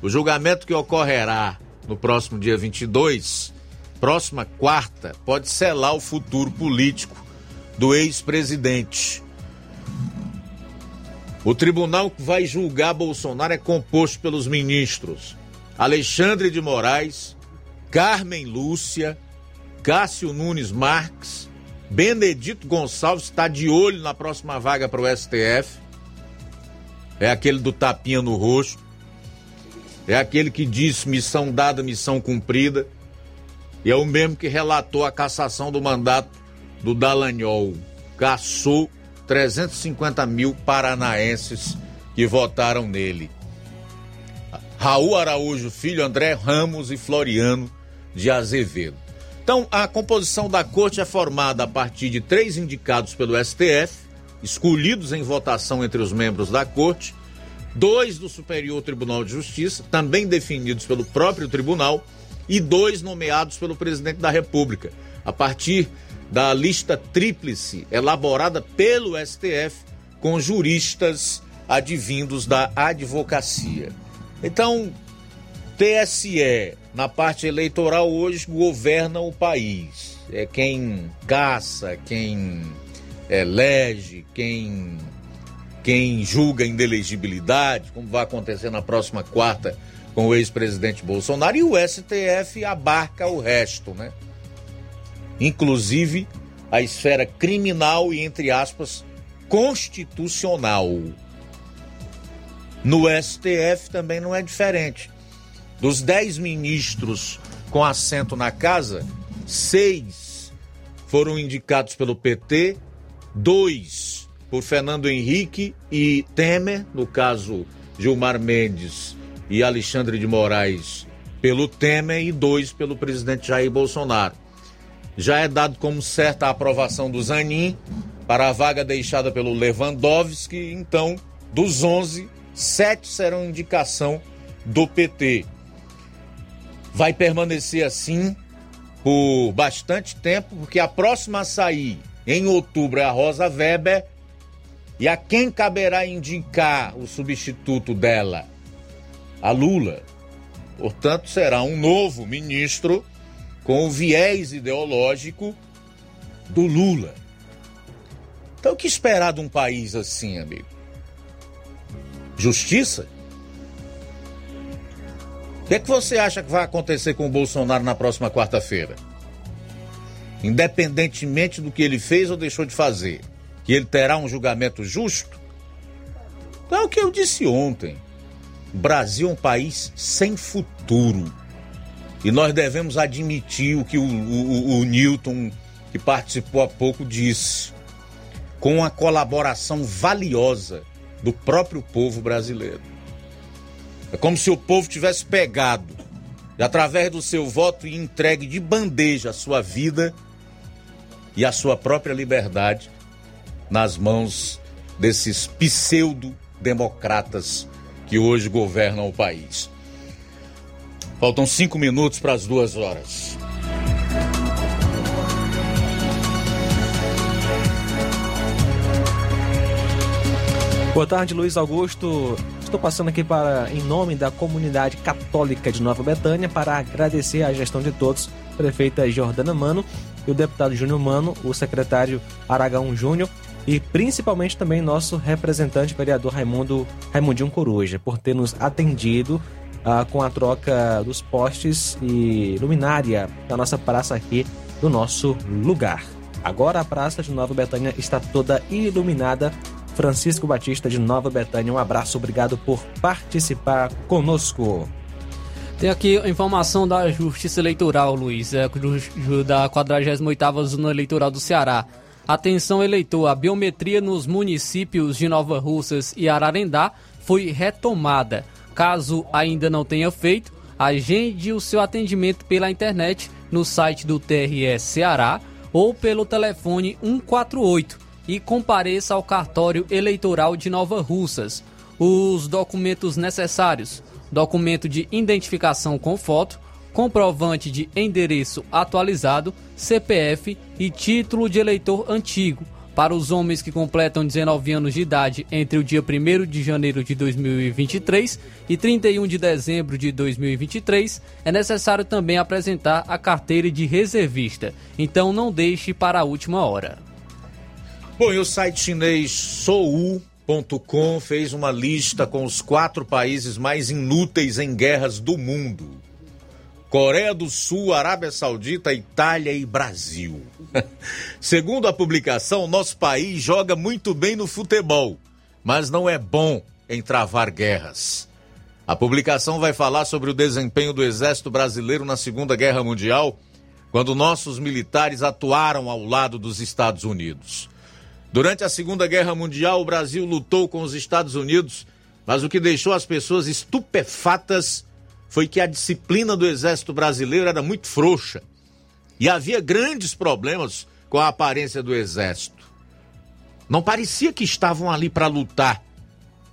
O julgamento que ocorrerá no próximo dia 22 próxima quarta pode selar o futuro político do ex-presidente. O tribunal que vai julgar Bolsonaro é composto pelos ministros Alexandre de Moraes, Carmen Lúcia, Cássio Nunes Marques, Benedito Gonçalves está de olho na próxima vaga para o STF. É aquele do tapinha no rosto. É aquele que diz missão dada, missão cumprida. E é o mesmo que relatou a cassação do mandato do Dallagnol. Caçou 350 mil paranaenses que votaram nele. Raul Araújo Filho, André Ramos e Floriano de Azevedo. Então, a composição da corte é formada a partir de três indicados pelo STF, escolhidos em votação entre os membros da corte, dois do Superior Tribunal de Justiça, também definidos pelo próprio tribunal, e dois nomeados pelo presidente da República, a partir da lista tríplice elaborada pelo STF com juristas advindos da advocacia. Então, TSE, na parte eleitoral hoje, governa o país. É quem caça, quem elege, quem, quem julga indelegibilidade, como vai acontecer na próxima quarta com o ex-presidente Bolsonaro e o STF abarca o resto, né? Inclusive a esfera criminal e, entre aspas, constitucional. No STF também não é diferente. Dos dez ministros com assento na casa, seis foram indicados pelo PT, dois por Fernando Henrique e Temer, no caso Gilmar Mendes e Alexandre de Moraes pelo Temer e dois pelo presidente Jair Bolsonaro. Já é dado como certa a aprovação do Zanin para a vaga deixada pelo Lewandowski, então, dos 11, sete serão indicação do PT. Vai permanecer assim por bastante tempo, porque a próxima a sair em outubro é a Rosa Weber e a quem caberá indicar o substituto dela? A Lula. Portanto, será um novo ministro com o viés ideológico do Lula. Então, o que esperar de um país assim, amigo? Justiça? O que, é que você acha que vai acontecer com o Bolsonaro na próxima quarta-feira? Independentemente do que ele fez ou deixou de fazer, que ele terá um julgamento justo? Então é o que eu disse ontem. O Brasil é um país sem futuro. E nós devemos admitir o que o, o, o Newton, que participou há pouco, disse. Com a colaboração valiosa do próprio povo brasileiro. É como se o povo tivesse pegado e, através do seu voto, entregue de bandeja a sua vida e a sua própria liberdade nas mãos desses pseudo-democratas que hoje governam o país. Faltam cinco minutos para as duas horas. Boa tarde, Luiz Augusto. Estou passando aqui para, em nome da comunidade católica de Nova Betânia, para agradecer a gestão de todos, prefeita Jordana Mano e o deputado Júnior Mano, o secretário Aragão Júnior e principalmente também nosso representante vereador Raimundo Raimundinho Coruja, por ter nos atendido ah, com a troca dos postes e luminária da nossa praça aqui do nosso lugar. Agora a praça de Nova Betânia está toda iluminada Francisco Batista de Nova Betânia. Um abraço, obrigado por participar conosco. Tem aqui informação da Justiça Eleitoral, Luiz, é, da 48ª Zona Eleitoral do Ceará. Atenção eleitor, a biometria nos municípios de Nova Russas e Ararendá foi retomada. Caso ainda não tenha feito, agende o seu atendimento pela internet no site do TRS Ceará ou pelo telefone 148 e compareça ao cartório eleitoral de Nova Russas. Os documentos necessários: documento de identificação com foto, comprovante de endereço atualizado, CPF e título de eleitor antigo. Para os homens que completam 19 anos de idade entre o dia 1 de janeiro de 2023 e 31 de dezembro de 2023, é necessário também apresentar a carteira de reservista. Então não deixe para a última hora. Bom, e o site chinês Sou.com fez uma lista com os quatro países mais inúteis em guerras do mundo. Coreia do Sul, Arábia Saudita, Itália e Brasil. [laughs] Segundo a publicação, nosso país joga muito bem no futebol, mas não é bom em travar guerras. A publicação vai falar sobre o desempenho do Exército Brasileiro na Segunda Guerra Mundial, quando nossos militares atuaram ao lado dos Estados Unidos. Durante a Segunda Guerra Mundial, o Brasil lutou com os Estados Unidos, mas o que deixou as pessoas estupefatas foi que a disciplina do Exército Brasileiro era muito frouxa e havia grandes problemas com a aparência do Exército. Não parecia que estavam ali para lutar,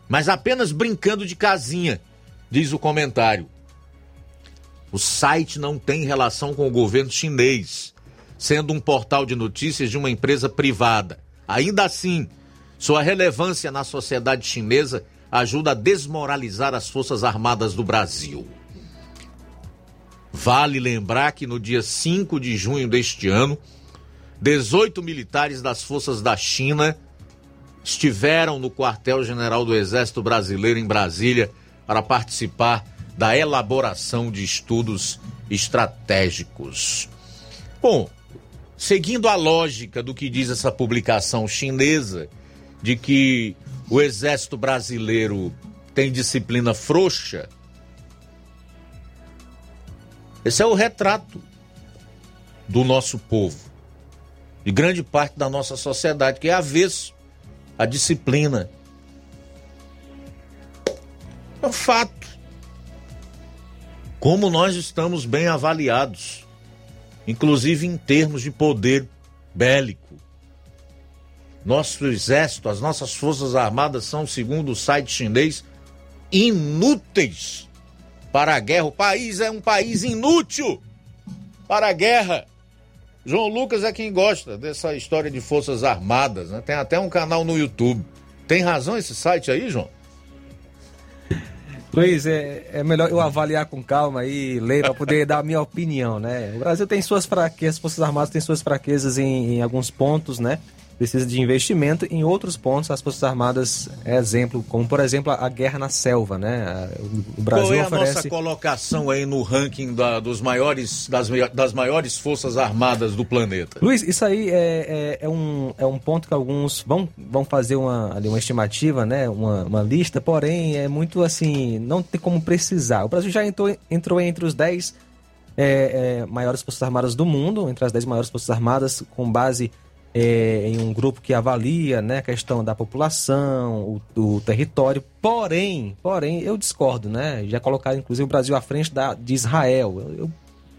mas apenas brincando de casinha, diz o comentário. O site não tem relação com o governo chinês, sendo um portal de notícias de uma empresa privada. Ainda assim, sua relevância na sociedade chinesa ajuda a desmoralizar as Forças Armadas do Brasil. Vale lembrar que no dia 5 de junho deste ano, 18 militares das forças da China estiveram no quartel-general do Exército Brasileiro em Brasília para participar da elaboração de estudos estratégicos. Bom, seguindo a lógica do que diz essa publicação chinesa, de que o exército brasileiro tem disciplina frouxa, esse é o retrato do nosso povo, de grande parte da nossa sociedade, que é avesso à disciplina. É um fato. Como nós estamos bem avaliados inclusive em termos de poder bélico. Nosso exército, as nossas forças armadas são, segundo o site chinês, inúteis para a guerra. O país é um país inútil para a guerra. João Lucas é quem gosta dessa história de Forças Armadas, né? Tem até um canal no YouTube. Tem razão esse site aí, João? Luiz, é, é melhor eu avaliar com calma e ler para poder dar a minha opinião, né? O Brasil tem suas fraquezas, as Forças Armadas têm suas fraquezas em, em alguns pontos, né? Precisa de investimento. Em outros pontos, as Forças Armadas é exemplo, como por exemplo a guerra na selva, né? O Brasil Qual é a oferece... nossa colocação aí no ranking da, dos maiores, das, das maiores Forças Armadas do planeta? Luiz, isso aí é, é, é, um, é um ponto que alguns vão, vão fazer uma, uma estimativa, né? Uma, uma lista, porém é muito assim, não tem como precisar. O Brasil já entrou, entrou entre os 10 é, é, maiores Forças Armadas do mundo, entre as 10 maiores Forças Armadas, com base é, em um grupo que avalia né, a questão da população, o, o, território. Porém, porém, eu discordo, né? Já colocaram, inclusive, o Brasil à frente da, de Israel. Eu, eu,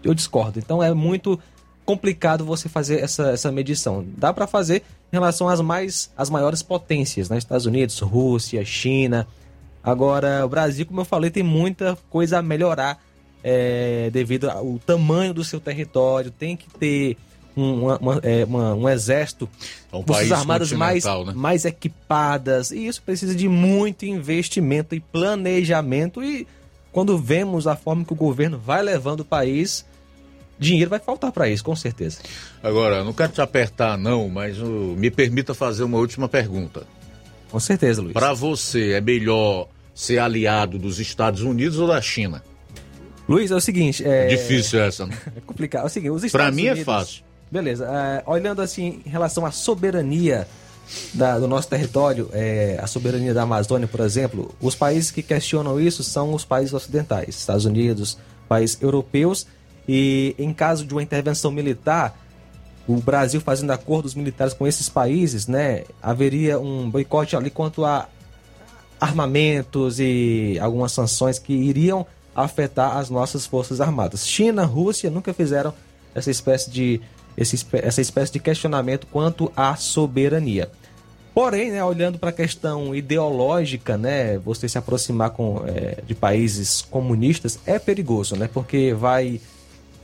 eu discordo. Então é muito complicado você fazer essa, essa medição. Dá para fazer em relação às mais às maiores potências, né? Estados Unidos, Rússia, China. Agora, o Brasil, como eu falei, tem muita coisa a melhorar é, devido ao tamanho do seu território. Tem que ter uma, uma, é, uma, um exército, é um forças armadas mais, né? mais equipadas. E isso precisa de muito investimento e planejamento. E quando vemos a forma que o governo vai levando o país, dinheiro vai faltar para isso, com certeza. Agora, não quero te apertar, não, mas uh, me permita fazer uma última pergunta. Com certeza, Luiz. Para você, é melhor ser aliado dos Estados Unidos ou da China? Luiz, é o seguinte. É, é difícil essa, né? [laughs] É complicado. É o seguinte, os Estados Pra mim Unidos... é fácil. Beleza. É, olhando assim em relação à soberania da, do nosso território, é, a soberania da Amazônia, por exemplo, os países que questionam isso são os países ocidentais, Estados Unidos, países europeus, e em caso de uma intervenção militar, o Brasil fazendo acordos militares com esses países, né, haveria um boicote ali quanto a armamentos e algumas sanções que iriam afetar as nossas forças armadas. China, Rússia nunca fizeram essa espécie de esse, essa espécie de questionamento quanto à soberania. Porém, né, olhando para a questão ideológica, né, você se aproximar com, é, de países comunistas é perigoso, né, porque vai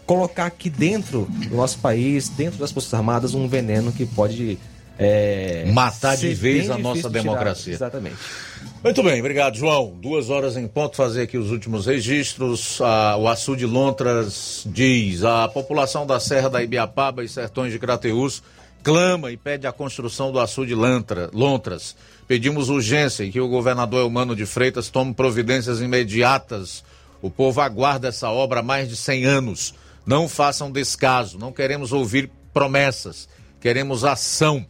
colocar aqui dentro do nosso país, dentro das Forças Armadas, um veneno que pode é, matar de vez a nossa tirar. democracia. Exatamente. Muito bem, obrigado, João. Duas horas em ponto, fazer aqui os últimos registros. Ah, o Açu de Lontras diz: a população da Serra da Ibiapaba e Sertões de Crateús clama e pede a construção do Açu de Lontras. Pedimos urgência e que o governador Elmano de Freitas tome providências imediatas. O povo aguarda essa obra há mais de 100 anos. Não façam descaso, não queremos ouvir promessas, queremos ação.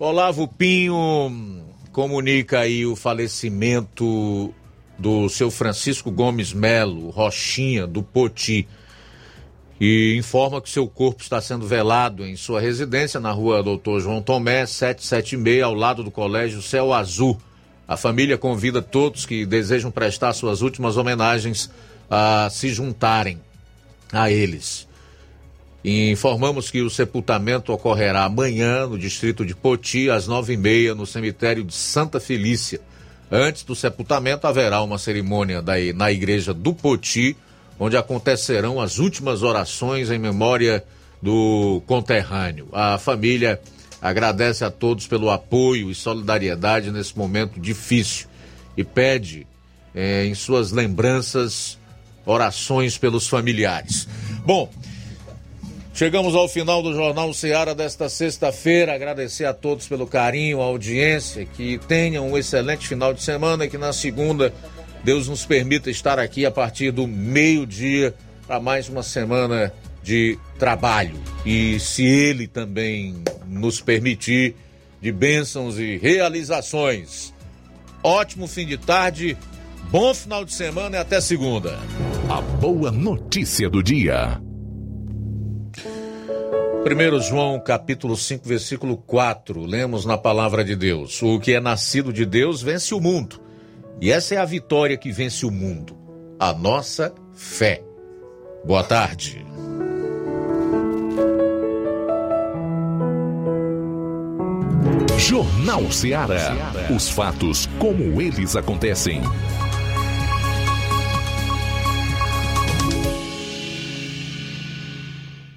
Olavo Pinho comunica aí o falecimento do seu Francisco Gomes Melo, Rochinha, do Poti, e informa que seu corpo está sendo velado em sua residência na rua Doutor João Tomé, 776, ao lado do Colégio Céu Azul. A família convida todos que desejam prestar suas últimas homenagens a se juntarem a eles. E informamos que o sepultamento ocorrerá amanhã no distrito de Poti, às nove e meia, no cemitério de Santa Felícia. Antes do sepultamento, haverá uma cerimônia daí, na igreja do Poti, onde acontecerão as últimas orações em memória do conterrâneo. A família agradece a todos pelo apoio e solidariedade nesse momento difícil e pede eh, em suas lembranças orações pelos familiares. Bom, Chegamos ao final do Jornal Ceará desta sexta-feira. Agradecer a todos pelo carinho, a audiência. Que tenham um excelente final de semana e que na segunda Deus nos permita estar aqui a partir do meio-dia para mais uma semana de trabalho. E se Ele também nos permitir, de bênçãos e realizações. Ótimo fim de tarde, bom final de semana e até segunda. A boa notícia do dia. 1 João capítulo 5, versículo 4, lemos na palavra de Deus: O que é nascido de Deus vence o mundo. E essa é a vitória que vence o mundo, a nossa fé. Boa tarde. Jornal Ceará. Os fatos como eles acontecem.